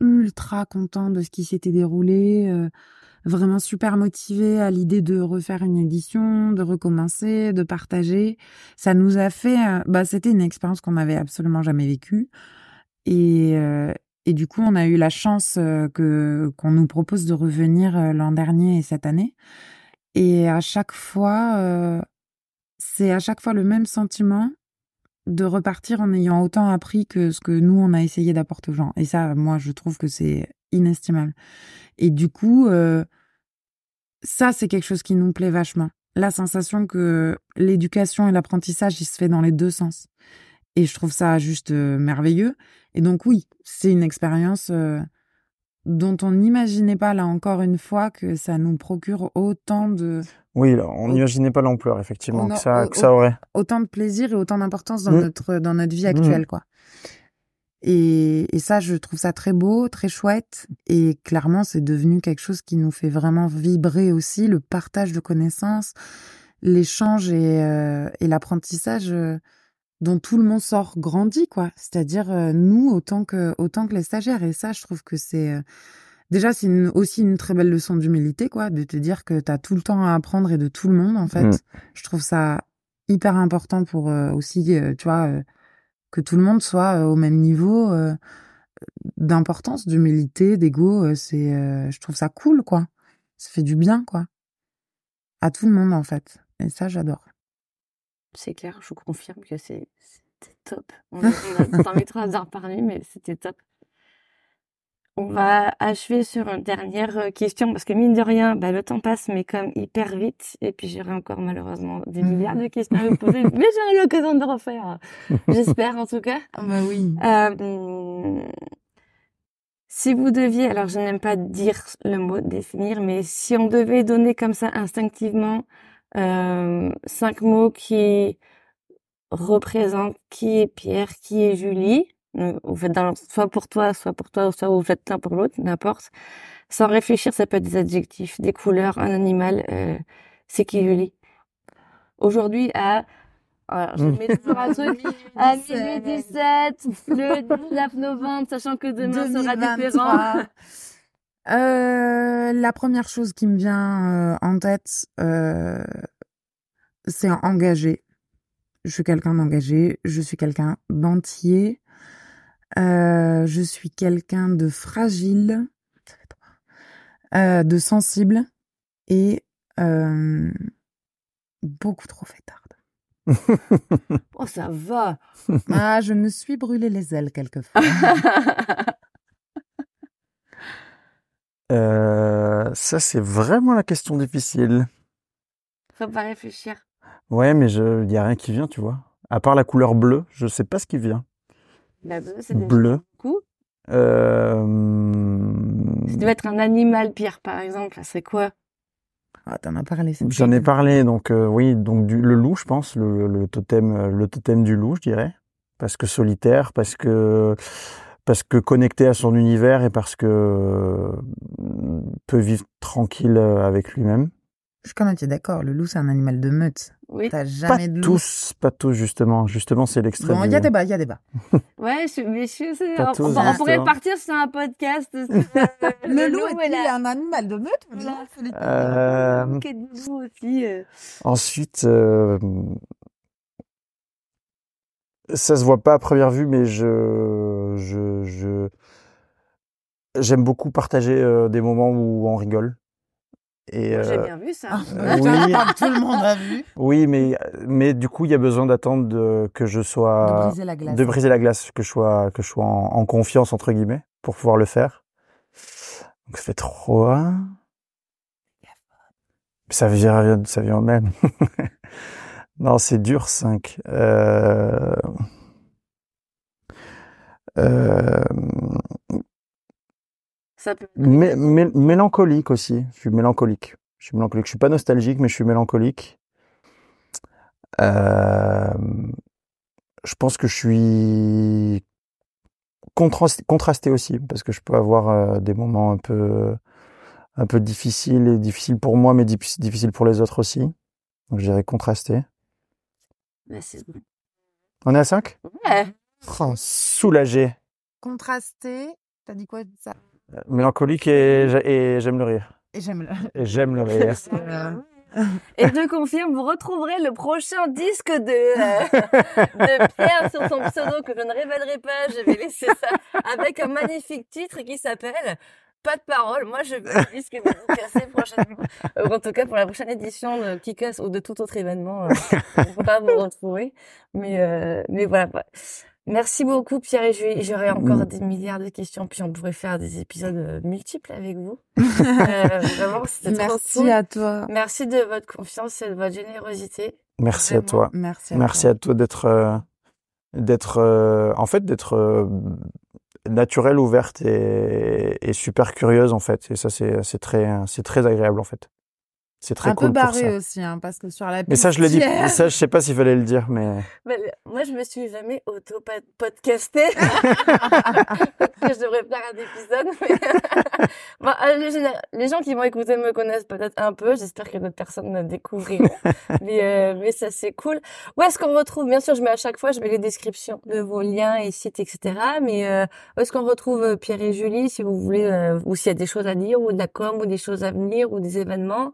ultra content de ce qui s'était déroulé vraiment super motivé à l'idée de refaire une édition, de recommencer, de partager. Ça nous a fait, euh, bah, c'était une expérience qu'on n'avait absolument jamais vécue. Et, euh, et du coup, on a eu la chance euh, que qu'on nous propose de revenir l'an dernier et cette année. Et à chaque fois, c'est à chaque fois le même sentiment de repartir en ayant autant appris que ce que nous on a essayé d'apporter aux gens. Et ça, moi, je trouve que c'est inestimable. Et du coup, euh, ça, c'est quelque chose qui nous plaît vachement. La sensation que l'éducation et l'apprentissage, il se fait dans les deux sens. Et je trouve ça juste euh, merveilleux. Et donc oui, c'est une expérience euh, dont on n'imaginait pas, là encore une fois, que ça nous procure autant de... Oui, là, on n'imaginait pas l'ampleur, effectivement, que ça, au- que ça aurait. autant de plaisir et autant d'importance dans Mm. notre dans notre vie actuelle quoi. Et, et ça je trouve ça très beau, très chouette et clairement c'est devenu quelque chose qui nous fait vraiment vibrer aussi le partage de connaissances, l'échange et euh, et l'apprentissage euh, dont tout le monde sort grandi quoi. C'est-à-dire euh, nous autant que autant que les stagiaires et ça je trouve que c'est euh, Déjà, c'est une- aussi une très belle leçon d'humilité, quoi, de te dire que tu as tout le temps à apprendre et de tout le monde, en fait. Mm. Je trouve ça hyper important pour euh, aussi, euh, tu vois, euh, que tout le monde soit euh, au même niveau euh, d'importance, d'humilité, d'ego. euh, c'est, je trouve ça cool, quoi. Ça fait du bien, quoi. À tout le monde, en fait. Et ça, j'adore. C'est clair, je vous confirme que c'est c'était top. On, a- on a t'invitera à reparler, mais c'était top. On va achever sur une dernière euh, question parce que mine de rien, bah, le temps passe mais comme hyper vite et puis j'aurai encore malheureusement des milliards de questions à vous poser, mais j'aurai l'occasion de refaire. J'espère en tout cas. bah oui. Euh, si vous deviez, alors je n'aime pas dire le mot définir, mais si on devait donner comme ça instinctivement euh, cinq mots qui représentent qui est Pierre, qui est Julie, vous faites dans, soit pour toi, soit pour toi, ou soit vous faites l'un pour l'autre, n'importe. Sans réfléchir, ça peut être des adjectifs, des couleurs, un animal. euh, c'est qui Julie Aujourd'hui à alors, je Mm. mets toujours un truc à minuit 17, le 19 novembre, sachant que demain sera différent. Euh, la première chose qui me vient euh, en tête, euh, c'est engagé. Je suis quelqu'un d'engagé, je suis quelqu'un d'entier, euh, je suis quelqu'un de fragile, euh, de sensible et euh, beaucoup trop fêtarde. Oh, ça va. Ah, je me suis brûlé les ailes quelquefois. Euh, ça, c'est vraiment la question difficile. Faut pas réfléchir. Ouais, mais je, y a rien qui vient, tu vois. À part la couleur bleue, je sais pas ce qui vient. La bleue, c'est déjà Bleu. beaucoup. Euh... Si tu devais être un animal, Pierre, par exemple, ça serait quoi? Ah, t'en as parlé. c'est J'en ai parlé, donc euh, oui, donc du, le loup, je pense, le, le totem, euh, le totem du loup, je dirais, parce que solitaire, parce que parce que connecté à son univers et parce que euh, peut vivre tranquille avec lui-même. Je suis quand même d'accord. Le loup, c'est un animal de meute. Oui. T'as Pas jamais de loup. tous, pas tous justement, justement c'est l'extrême. Bon, il y a débat, il y a débat. Ouais, je, mais je sais, Pas on, tous, on- on pourrait partir sur un podcast. sur, euh, Le, loup, est la- un animal de meute Voilà. Euh, Le loup est aussi. euh. Ensuite, euh, ça se voit pas à première vue, mais je, je, je, j'aime beaucoup partager euh, des moments où on rigole. Et J'ai euh, bien vu ça. Ah, Euh, oui. tout le monde a vu. oui, mais mais du coup, il y a besoin d'attendre de- que je De sois briser la glace. de briser la glace, que je sois que je sois en, en confiance entre guillemets pour pouvoir le faire. Donc ça fait trois. Ça vient, ça vient au même. non, c'est dur, 5. Euh... Euh... Ça peut. mé- mé- mélancolique aussi. Je suis mélancolique. Je suis mélancolique. Je suis pas nostalgique, mais je suis mélancolique. Euh... Je pense que je suis contrasté, contrasté aussi, parce que je peux avoir euh, des moments un peu, un peu difficiles et difficiles pour moi, mais diffi- difficiles pour les autres aussi. Donc je dirais contrasté. On est à 5 Ouais. oh, Soulagé. Contrasté. T'as dit quoi ça? Mélancolique et, j'a- et j'aime le rire. Et j'aime le. Et j'aime le rire. Et je confirme, vous retrouverez le prochain disque de, euh, de Pierre sur son pseudo que je ne révélerai pas. Je vais laisser ça avec un magnifique titre qui s'appelle pas de parole. Moi, je risque de vous casser prochainement. Euh, en tout cas, pour la prochaine édition de Kikas ou de tout autre événement, euh, on ne peut pas vous retrouver. Mais, euh, mais voilà. Merci beaucoup, Pierre et Julie. J'aurais encore Mm. des milliards de questions, puis on pourrait faire des épisodes euh, multiples avec vous. Euh, vraiment, c'était trop Merci cool. à toi. Merci de votre confiance et de votre générosité. Merci à toi. Merci à Merci toi. à toi d'être, euh, d'être, euh, en fait, d'être euh, naturelle, ouverte et, et super curieuse en fait. Et ça, c'est, très, c'est très agréable en fait. C'est très un cool peu pour ça. barré aussi, hein, parce que sur la Mais ça, je le dis. Ça, je sais pas s'il fallait le dire, mais Mais, moi, je me suis jamais auto-podcastée. je devrais faire un épisode. mais- Bon, euh, les gens qui vont écouter me connaissent peut-être un peu. J'espère que d'autres personnes me découvriront. mais, euh, mais ça, c'est cool. Où est-ce qu'on retrouve Bien sûr, je mets à chaque fois, je mets les descriptions de vos liens et sites, etc. Mais euh, où est-ce qu'on retrouve euh, Pierre et Julie, si vous voulez, euh, ou s'il y a des choses à dire, ou de la com, ou des choses à venir, ou des événements?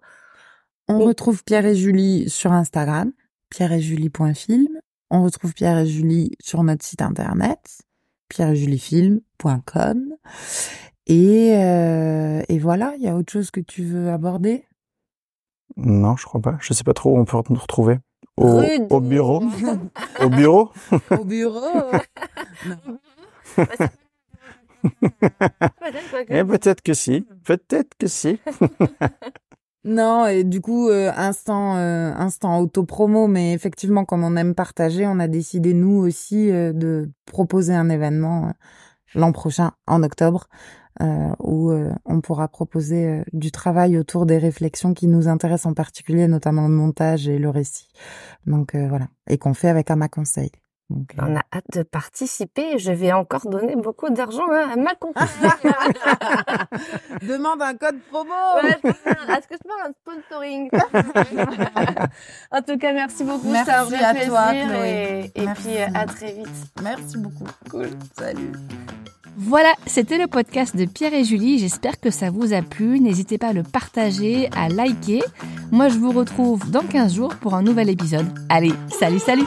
On retrouve Pierre et Julie sur Instagram, pierre et julie.film. On retrouve Pierre et Julie sur notre site internet, pierre et juliefilm.com. Et, euh, et voilà, il y a autre chose que tu veux aborder? Non, je crois pas. Je sais pas trop où on peut nous retrouver. Au, au bureau. au bureau? Au bureau Eh, peut-être que si. Peut-être que si. Non, et du coup, euh, instant, euh, instant auto-promo, mais effectivement, comme on aime partager, on a décidé, nous aussi, euh, de proposer un événement euh, l'an prochain, en octobre, où on pourra proposer du travail autour des réflexions qui nous intéressent en particulier, notamment le montage et le récit. Donc voilà, et qu'on fait avec Ama Conseil. Euh, On a hâte de participer. Je vais encore donner beaucoup d'argent hein, à ma compagnie. Demande un code promo Ouais, Est-ce que je peux faire un sponsoring? En tout cas, merci beaucoup. Merci un vrai à plaisir. toi, Chloé. Et, et puis, euh, à très vite. Merci beaucoup. Cool. Salut. Voilà, c'était le podcast de Pierre et Julie. J'espère que ça vous a plu. N'hésitez pas à le partager, à liker. Moi, je vous retrouve dans 15 jours pour un nouvel épisode. Allez, salut, salut